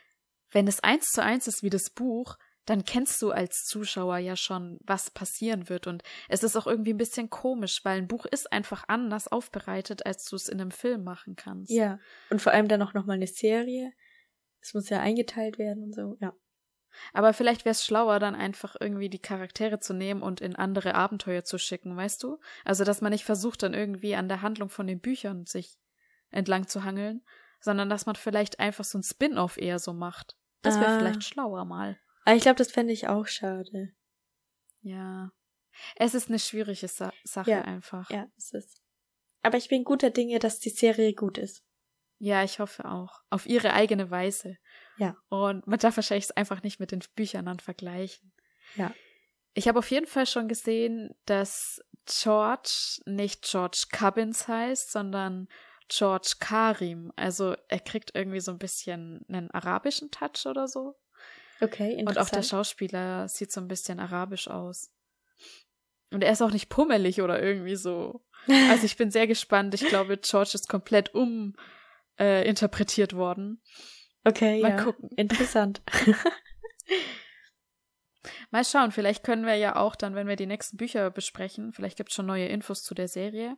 wenn es eins zu eins ist wie das Buch, dann kennst du als Zuschauer ja schon, was passieren wird. Und es ist auch irgendwie ein bisschen komisch, weil ein Buch ist einfach anders aufbereitet, als du es in einem Film machen kannst. Ja. Und vor allem dann auch nochmal eine Serie. Es muss ja eingeteilt werden und so, ja. Aber vielleicht wäre es schlauer, dann einfach irgendwie die Charaktere zu nehmen und in andere Abenteuer zu schicken, weißt du? Also, dass man nicht versucht, dann irgendwie an der Handlung von den Büchern sich entlang zu hangeln, sondern dass man vielleicht einfach so ein Spin-off eher so macht. Das wäre Ah. vielleicht schlauer mal. Aber ich glaube, das fände ich auch schade. Ja. Es ist eine schwierige Sa Sache Ja, einfach. Ja, es ist. Aber ich bin guter Dinge, dass die Serie gut ist. Ja, ich hoffe auch. Auf ihre eigene Weise. Ja. Und man darf wahrscheinlich es einfach nicht mit den Büchern dann vergleichen. Ja. Ich habe auf jeden Fall schon gesehen, dass George nicht George Cubbins heißt, sondern George Karim. Also er kriegt irgendwie so ein bisschen einen arabischen Touch oder so. Okay, interessant. Und auch der Schauspieler sieht so ein bisschen arabisch aus. Und er ist auch nicht pummelig oder irgendwie so. Also ich bin sehr gespannt. Ich glaube, George ist komplett um äh, interpretiert worden. Okay, Mal ja. gucken. Interessant. Mal schauen, vielleicht können wir ja auch dann, wenn wir die nächsten Bücher besprechen, vielleicht gibt es schon neue Infos zu der Serie,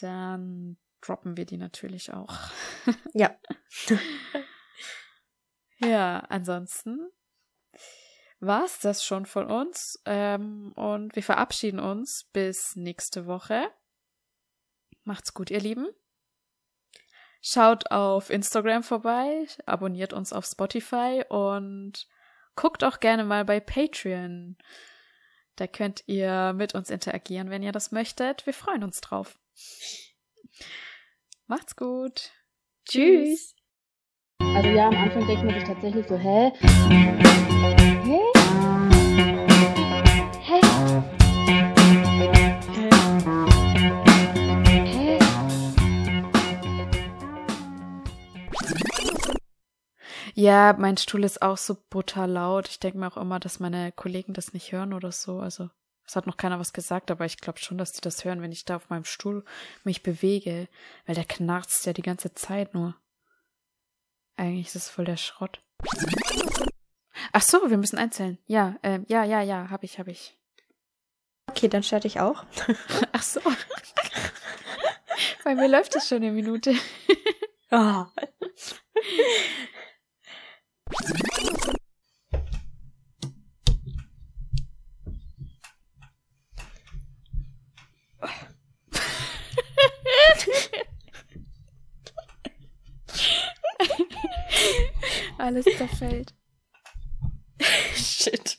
dann droppen wir die natürlich auch. ja. Ja, ansonsten war's das schon von uns ähm, und wir verabschieden uns bis nächste Woche. Macht's gut, ihr Lieben. Schaut auf Instagram vorbei, abonniert uns auf Spotify und guckt auch gerne mal bei Patreon. Da könnt ihr mit uns interagieren, wenn ihr das möchtet. Wir freuen uns drauf. Macht's gut. Tschüss. Also ja, am Anfang denkt man sich tatsächlich so, hä? Hä? Ja, mein Stuhl ist auch so brutal laut. Ich denke mir auch immer, dass meine Kollegen das nicht hören oder so. Also, es hat noch keiner was gesagt, aber ich glaube schon, dass die das hören, wenn ich da auf meinem Stuhl mich bewege, weil der knarzt ja die ganze Zeit nur. Eigentlich ist es voll der Schrott. Ach so, wir müssen einzählen. Ja, ähm, ja, ja, ja, hab ich, hab ich. Okay, dann starte ich auch. Ach so. Bei mir läuft es schon eine Minute. Ah. Alles zerfällt. Shit.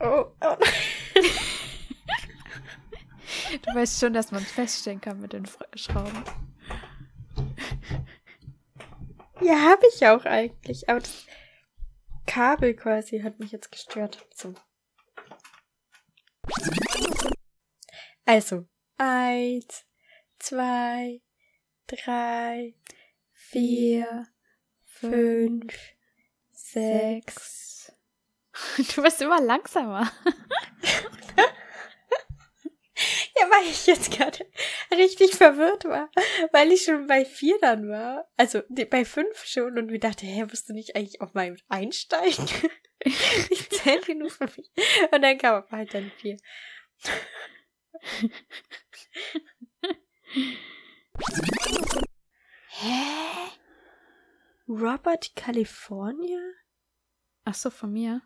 oh, oh. Du weißt schon, dass man feststellen kann mit den Schrauben. Ja, habe ich auch eigentlich. Aber das Kabel quasi hat mich jetzt gestört. So. Also, eins, zwei, drei, vier, fünf, sechs. Du wirst immer langsamer. Ja, weil ich jetzt gerade richtig verwirrt war, weil ich schon bei vier dann war. Also bei fünf schon und mir dachte, hä, musst du nicht eigentlich auf meinem einsteigen? ich zähle nur für mich. Und dann kam aber halt dann vier. Hä? Robert California? Ach so, von mir?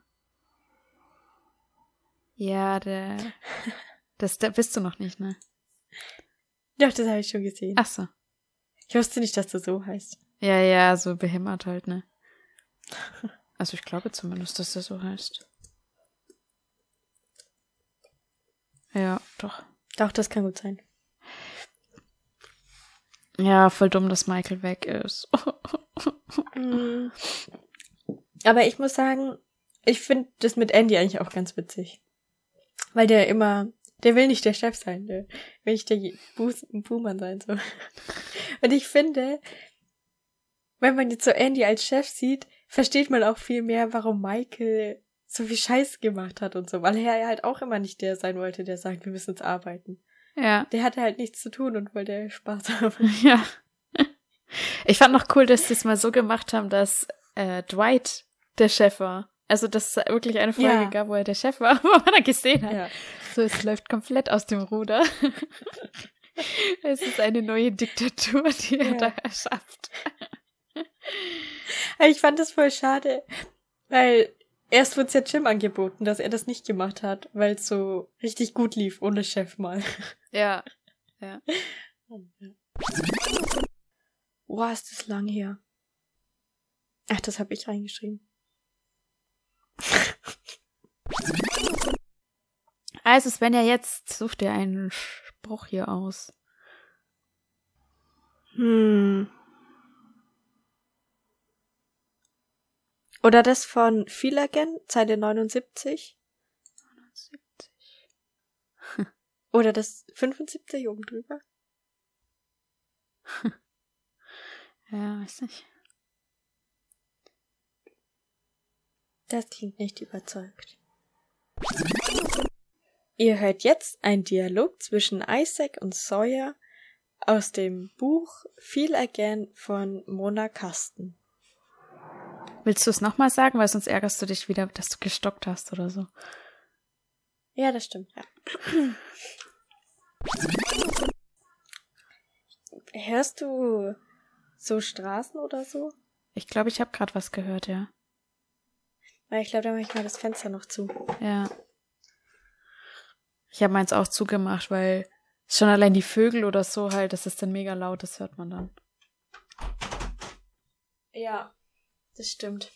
Ja, der. Das, da bist du noch nicht, ne? Doch, das habe ich schon gesehen. Ach so. Ich wusste nicht, dass du so heißt. Ja, ja, so behämmert halt, ne? Also ich glaube zumindest, dass der so heißt. Ja, doch. Doch, das kann gut sein. Ja, voll dumm, dass Michael weg ist. Mm. Aber ich muss sagen, ich finde das mit Andy eigentlich auch ganz witzig. Weil der immer, der will nicht der Chef sein, der will nicht der Buhmann sein, so. Und ich finde, wenn man jetzt so Andy als Chef sieht, versteht man auch viel mehr, warum Michael so viel Scheiß gemacht hat und so, weil er ja halt auch immer nicht der sein wollte, der sagt, wir müssen jetzt arbeiten. ja, Der hatte halt nichts zu tun und wollte Spaß haben. ja. Ich fand noch cool, dass sie es mal so gemacht haben, dass äh, Dwight der Chef war. Also, dass es wirklich eine Folge Ja. gab, wo er der Chef war, wo man dann gesehen hat. Ja. So, es läuft komplett aus dem Ruder. es ist eine neue Diktatur, die er Ja. da erschafft. Ich fand das voll schade, weil erst wurde es ja Jim angeboten, dass er das nicht gemacht hat, weil es so richtig gut lief, ohne Chef mal. Ja. Boah, ist das lang her. Ach, das habe ich reingeschrieben. Also, Svenja, jetzt such dir einen Spruch hier aus. Hm. Oder das von Filagen, Zeile 79. Oder das 75 oben drüber. Ja, weiß nicht. Das klingt nicht überzeugt. Ihr hört jetzt einen Dialog zwischen Isaac und Sawyer aus dem Buch Feel Again von Mona Kasten. Willst du es nochmal sagen, weil sonst ärgerst du dich wieder, dass du gestockt hast oder so. Ja, das stimmt, ja. Hörst du so Straßen oder so? Ich glaube, ich habe gerade was gehört, ja. Weil ich glaube, da mache ich mal das Fenster noch zu. Ja. Ich habe meins auch zugemacht, weil schon allein die Vögel oder so halt, das ist dann mega laut, das hört man dann. Ja, das stimmt.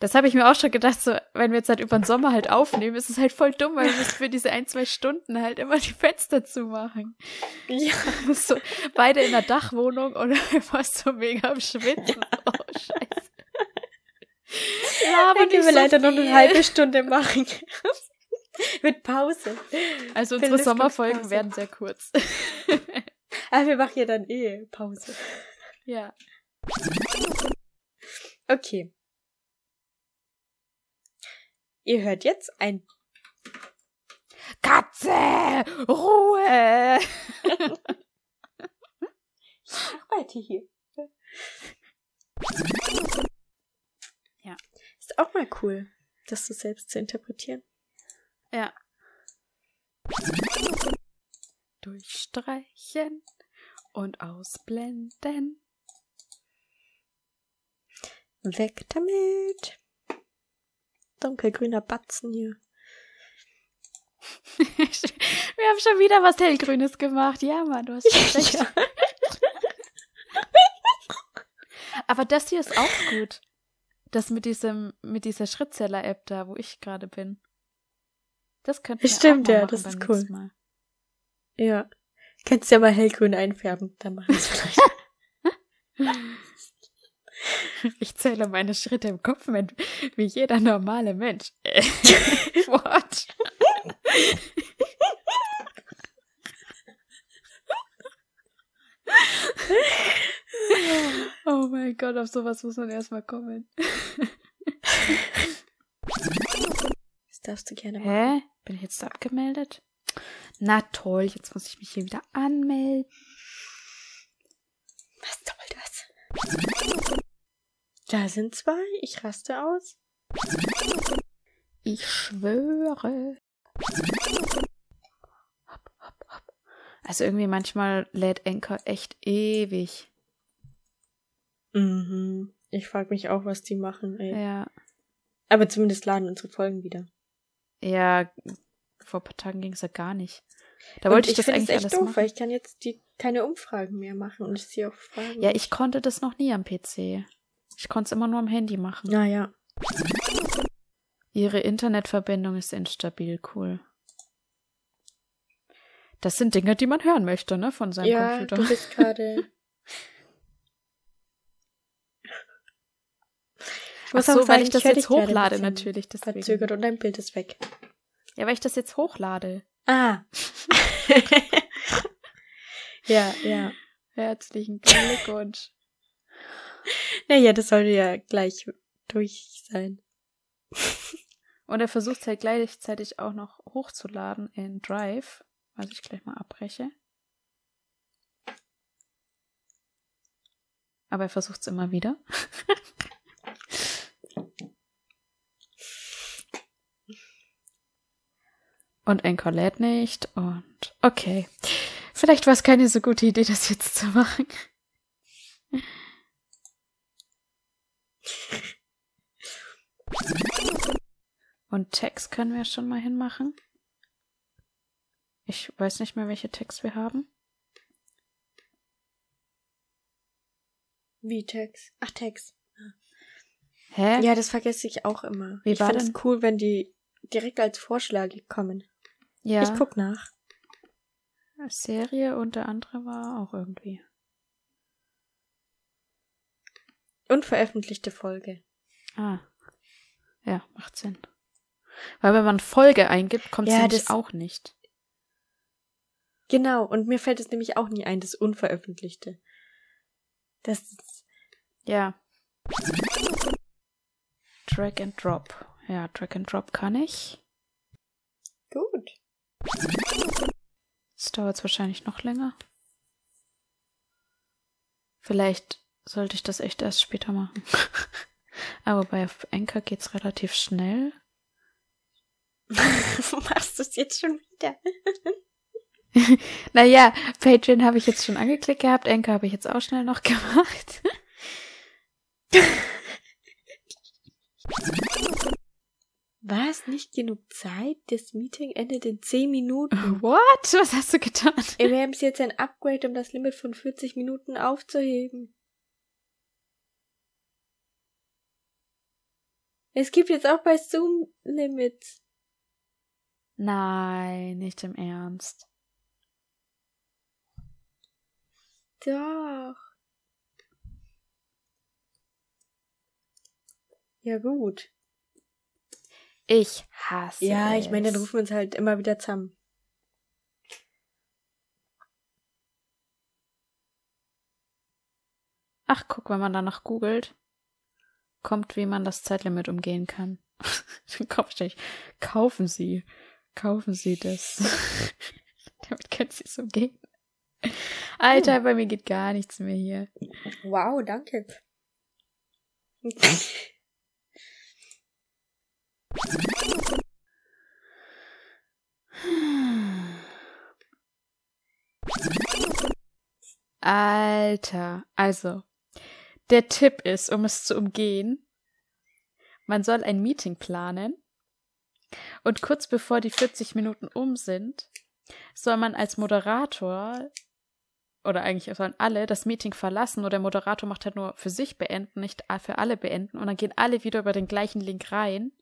Das habe ich mir auch schon gedacht, so, wenn wir jetzt halt über den Sommer halt aufnehmen, ist es halt voll dumm, weil wir für diese ein, zwei Stunden halt immer die Fenster zumachen. Ja. So, beide in der Dachwohnung und einfach so mega am Schwitzen. Oh, scheiße. Aber nicht können wir so leider noch eine viel. halbe Stunde machen. Mit Pause. Also unsere Lüftungspause. Sommerfolgen werden sehr kurz. Aber wir machen ja dann eh Pause. ja. Okay. Ihr hört jetzt ein Katze! Ruhe! Arbeite hier. Ja. Ist auch mal cool, das so selbst zu interpretieren. Ja. Durchstreichen und ausblenden. Weg damit. Dunkelgrüner Batzen hier. Wir haben schon wieder was hellgrünes gemacht. Ja, Mann, du hast recht. Ja. das hier ist auch gut. Das mit diesem, mit dieser Schrittzähler-App da, wo ich gerade bin. Das könnte wir Stimmt, ja, das ist cool. Mal. Ja. Kannst ja mal hellgrün einfärben, dann machen wir es vielleicht. Ich zähle meine Schritte im Kopf mit, wie jeder normale Mensch. What? oh mein Gott, auf sowas muss man erstmal kommen. Darfst du gerne machen. Hä? Bin ich jetzt abgemeldet? Na toll, jetzt muss ich mich hier wieder anmelden. Was soll das? Da sind zwei. Ich raste aus. Ich schwöre. Hopp, hopp, hopp. Also irgendwie manchmal lädt Anchor echt ewig. Mhm. Ich frage mich auch, was die machen, ey. Ja. Aber zumindest laden unsere Folgen wieder. Ja, vor ein paar Tagen ging es ja gar nicht. Da Und wollte ich, das eigentlich es echt alles doof, machen. weil ich kann jetzt die keine Umfragen mehr machen und ich sie auch fragen. Ja, ich konnte das noch nie am PC. Ich konnte es immer nur am Handy machen. Naja. Ihre Internetverbindung ist instabil, cool. Das sind Dinge, die man hören möchte, ne, von seinem Ja, Computer. du bist gerade. Ach muss so, weil ich das jetzt hochlade, natürlich. Deswegen. Verzögert und dein Bild ist weg. Ja, weil ich das jetzt hochlade. Ah. ja, ja. Herzlichen Glückwunsch. Naja, das sollte ja gleich durch sein. Und er versucht halt gleichzeitig auch noch hochzuladen in Drive, was ich gleich mal abbreche. Aber er versucht es immer wieder. Und Anchor lädt nicht und okay. Vielleicht war es keine so gute Idee, das jetzt zu machen. Und Text können wir schon mal hinmachen. Ich weiß nicht mehr, welche Text wir haben. Wie Text? Ach, Text. Hä? Ja, das vergesse ich auch immer. Wie ich war finde es denn- cool, wenn die direkt als Vorschläge kommen. ja. Ich guck nach. Serie und der andere war auch irgendwie. Unveröffentlichte Folge. Ah. Ja, macht Sinn. Weil wenn man Folge eingibt, kommt Ja, sie das- auch nicht. Genau, und mir fällt es nämlich auch nie ein, das Unveröffentlichte. Das ist, Ja. Drag and Drop. Ja, Drag and Drop kann ich. gut. Jetzt dauert es wahrscheinlich noch länger. Vielleicht sollte ich das echt erst später machen. Aber bei Anchor geht's relativ schnell. Machst du es jetzt schon wieder? Naja, Patreon habe ich jetzt schon angeklickt gehabt, Anchor habe ich jetzt auch schnell noch gemacht. War es nicht genug Zeit? Das Meeting endet in 10 Minuten. What? Was hast du getan? Wir haben jetzt ein Upgrade, um das Limit von 40 Minuten aufzuheben. Es gibt jetzt auch bei Zoom Limits. Nein, nicht im Ernst. Doch. Ja, gut. Ich hasse Ja, ich meine, dann rufen wir uns halt immer wieder zusammen. Ach, guck, wenn man danach googelt, kommt, wie man das Zeitlimit umgehen kann. Dann kommt kaufen Sie, kaufen Sie das. Damit können Sie es umgehen. Alter, bei mir geht gar nichts mehr hier. Wow, danke. Alter, also, der Tipp ist, um es zu umgehen, man soll ein Meeting planen und kurz bevor die 40 Minuten um sind, soll man als Moderator oder eigentlich sollen alle das Meeting verlassen oder der Moderator macht halt nur für sich beenden, nicht für alle beenden und dann gehen alle wieder über den gleichen Link rein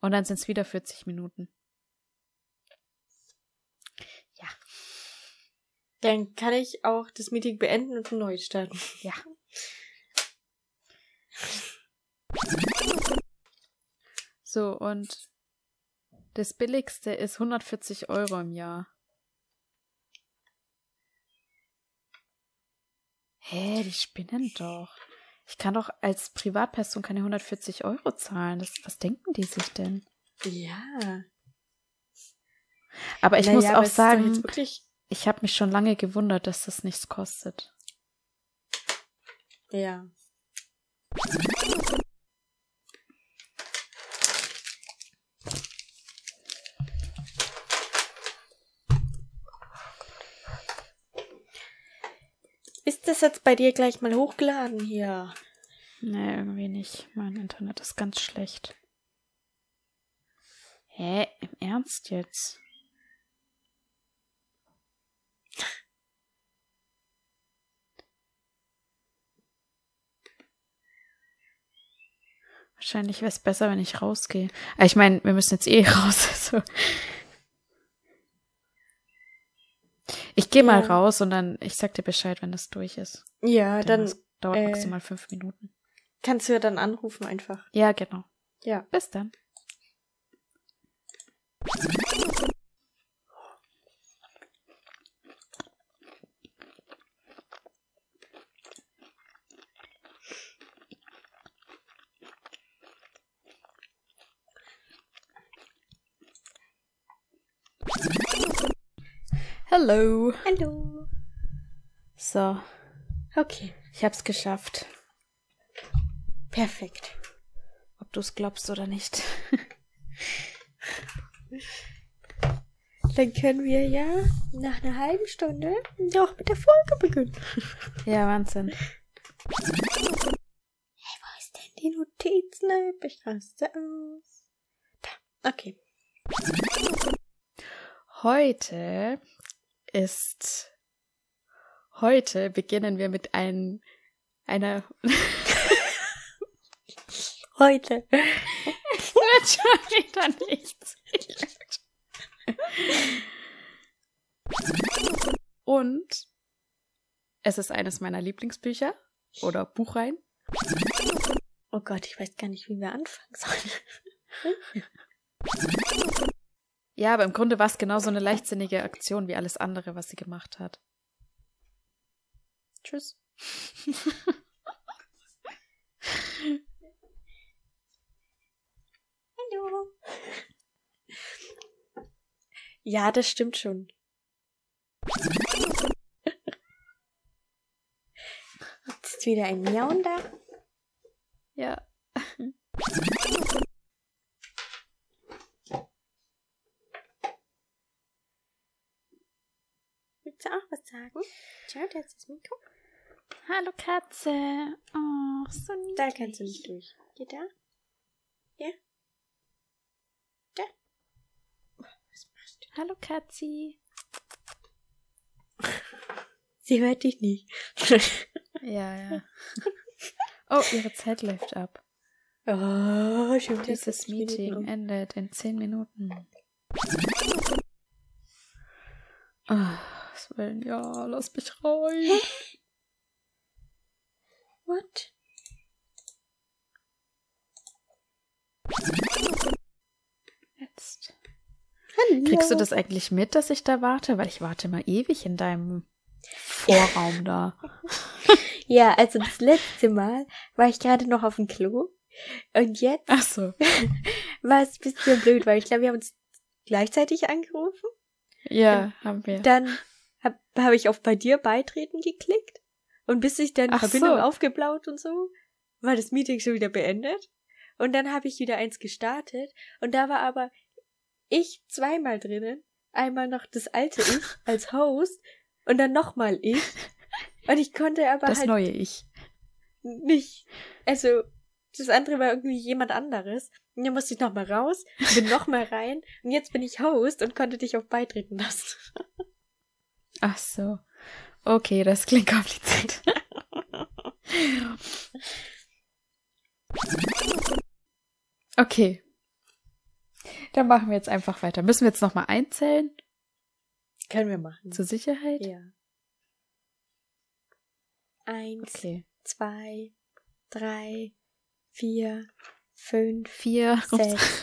und dann sind es wieder 40 Minuten. Ja. Dann kann ich auch das Meeting beenden und neu starten. Ja. So, und das billigste ist 140 Euro im Jahr. Hä, die spinnen doch. Ich kann doch als Privatperson keine 140 Euro zahlen. Das, was denken die sich denn? Ja. Aber ich Naja, muss auch sagen, ich habe mich schon lange gewundert, dass das nichts kostet. Ja. Das jetzt bei dir gleich mal hochgeladen hier? Nee, irgendwie nicht. Mein Internet ist ganz schlecht. Hä? Im Ernst jetzt? Wahrscheinlich wäre es besser, wenn ich rausgehe. Aber ich meine, wir müssen jetzt eh raus. Also. Ich gehe mal Ja. raus und dann, ich sag dir Bescheid, wenn das durch ist. Ja, dann das dauert äh, maximal fünf Minuten. kannst du ja dann anrufen einfach. Ja, genau. Ja. Bis dann. Hallo. Hallo. So, Okay, ich hab's geschafft. perfekt. Ob du es glaubst oder nicht. Dann können wir ja nach einer halben Stunde doch mit der Folge beginnen. Ja, Wahnsinn. Wo ist denn die Notizen-App? Ich raste aus. Da, okay. Heute ist. Heute beginnen wir mit ein, einer. Heute. Wird schon wieder nichts. Und es ist eines meiner Lieblingsbücher oder Buchreihen. Oh Gott, ich weiß gar nicht, wie wir anfangen sollen. Ja, aber im Grunde war es genauso eine leichtsinnige Aktion wie alles andere, was sie gemacht hat. Tschüss. Hallo. Ja, das stimmt schon. Jetzt ist wieder ein Miauen da. Ja. Willst du auch was sagen? Schau, da ist das Mikro. Hallo Katze. Oh, so niedlich. Da kannst du nicht durch. Geht da? Ja? Da? Was machst du? Hallo Katzi. Sie hört dich nicht. Ja, ja. Oh, ihre Zeit läuft ab. oh, schon Dieses 40 Minuten Meeting um. endet in zehn Minuten. Ah, was will, ja, lass mich rein. What? Jetzt. Hallo. Kriegst du das eigentlich mit, dass ich da warte? Weil ich warte mal ewig in deinem Vorraum da. Ja, also das letzte Mal war ich gerade noch auf dem Klo. Und jetzt Ach so. war es ein bisschen blöd, weil ich glaube, wir haben uns gleichzeitig angerufen. Ja, haben wir. Dann habe hab ich auf bei dir beitreten geklickt. Und bis ich dann Ach Verbindung so. aufgeblaut und so, war das Meeting schon wieder beendet. Und dann habe ich wieder eins gestartet. Und da war aber ich zweimal drinnen. Einmal noch das alte Ich als Host und dann nochmal ich. Und ich konnte aber Das halt neue Ich. nicht. Also, das andere war irgendwie jemand anderes. Und dann musste ich nochmal raus, bin nochmal rein. Und jetzt bin ich Host und konnte dich auf beitreten lassen. Ach so. Okay, das klingt kompliziert. okay. Dann machen wir jetzt einfach weiter. Müssen wir jetzt nochmal einzählen? Können wir machen. Zur Sicherheit? Ja. Eins, Okay. zwei, drei, vier, fünf, Vier. sechs.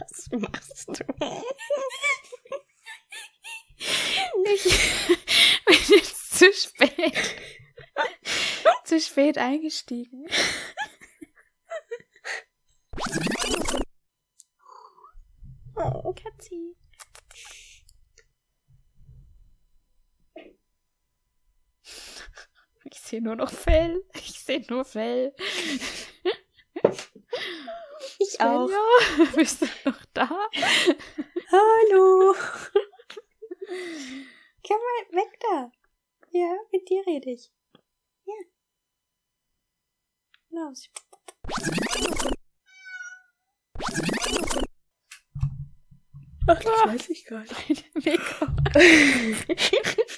Was machst du? Ich bin jetzt zu spät. zu spät eingestiegen. Oh, Katzi. Ich sehe nur noch Fell. Ich sehe nur Fell. Ich auch. Svenja, bist du noch da? Hallo. Komm mal weg da. Ja, mit dir rede ich. Ja. Los. Ach, das weiß ich gar nicht. Mikro.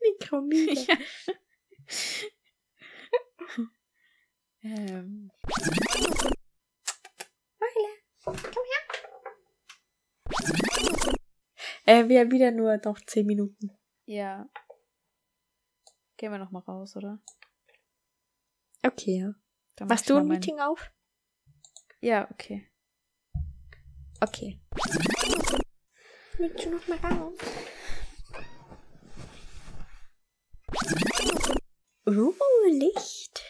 Mikromine. Ja. ähm, Äh, wir haben wieder nur noch zehn Minuten. ja. Gehen wir noch mal raus, oder? Okay, ja. Dann Machst du ein mein- Meeting auf? Ja, okay. Okay. Willst du noch mal raus? Uh, Licht.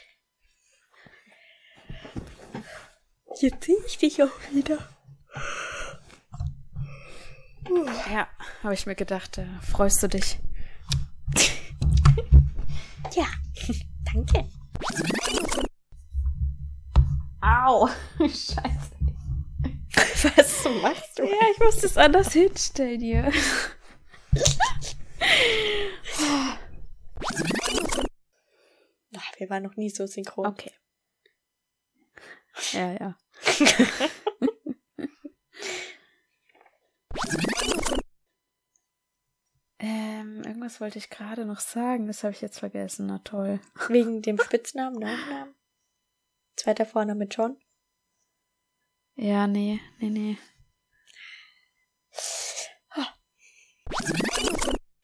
Jetzt sehe ich dich auch wieder. Ja, habe ich mir gedacht, äh, freust du dich? Ja, danke. Au! Scheiße. Was machst du? Ja, ich muss das anders hinstellen hier. Ach, wir waren noch nie so synchron. Okay. Ja, ja. ähm, irgendwas wollte ich gerade noch sagen, das habe ich jetzt vergessen. Na toll. Wegen dem Spitznamen, Nachnamen. Zweiter Vorname John. Ja, nee, nee, nee.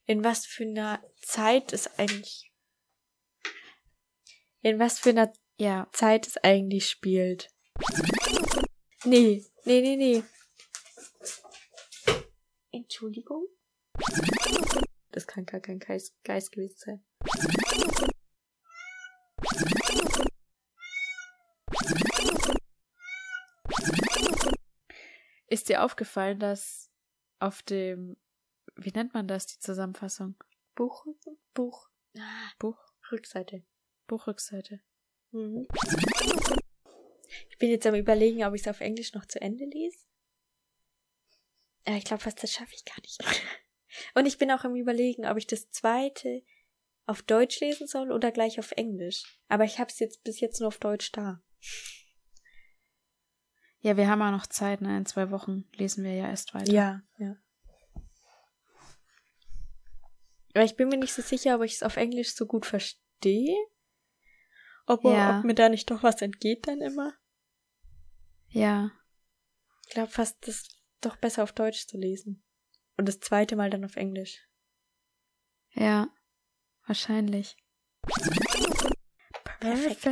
In was für einer Zeit ist eigentlich. In was für einer Ja, Zeit es eigentlich spielt. Nee, nee, nee, nee. Entschuldigung? Das kann gar kein Geist, Geist gewesen sein. ist dir aufgefallen, dass auf dem, wie nennt man das, die Zusammenfassung? Buch. Ah, Buch, Rückseite. Buchrückseite. Mhm. Ich bin jetzt am überlegen, ob ich es auf Englisch noch zu Ende lese. Aber ich glaube fast, das schaffe ich gar nicht. Und ich bin auch am überlegen, ob ich das zweite auf Deutsch lesen soll oder gleich auf Englisch. Aber ich habe es jetzt bis jetzt nur auf Deutsch da. Ja, wir haben ja noch Zeit, ne? In zwei Wochen lesen wir ja erst weiter. Ja, ja. Aber ich bin mir nicht so sicher, ob ich es auf Englisch so gut verstehe. Ob, Ja. ob mir da nicht doch was entgeht dann immer. Ja. Ich glaube fast, das ist doch besser auf Deutsch zu lesen. Und das zweite Mal dann auf Englisch. Ja. Wahrscheinlich. Perfekt.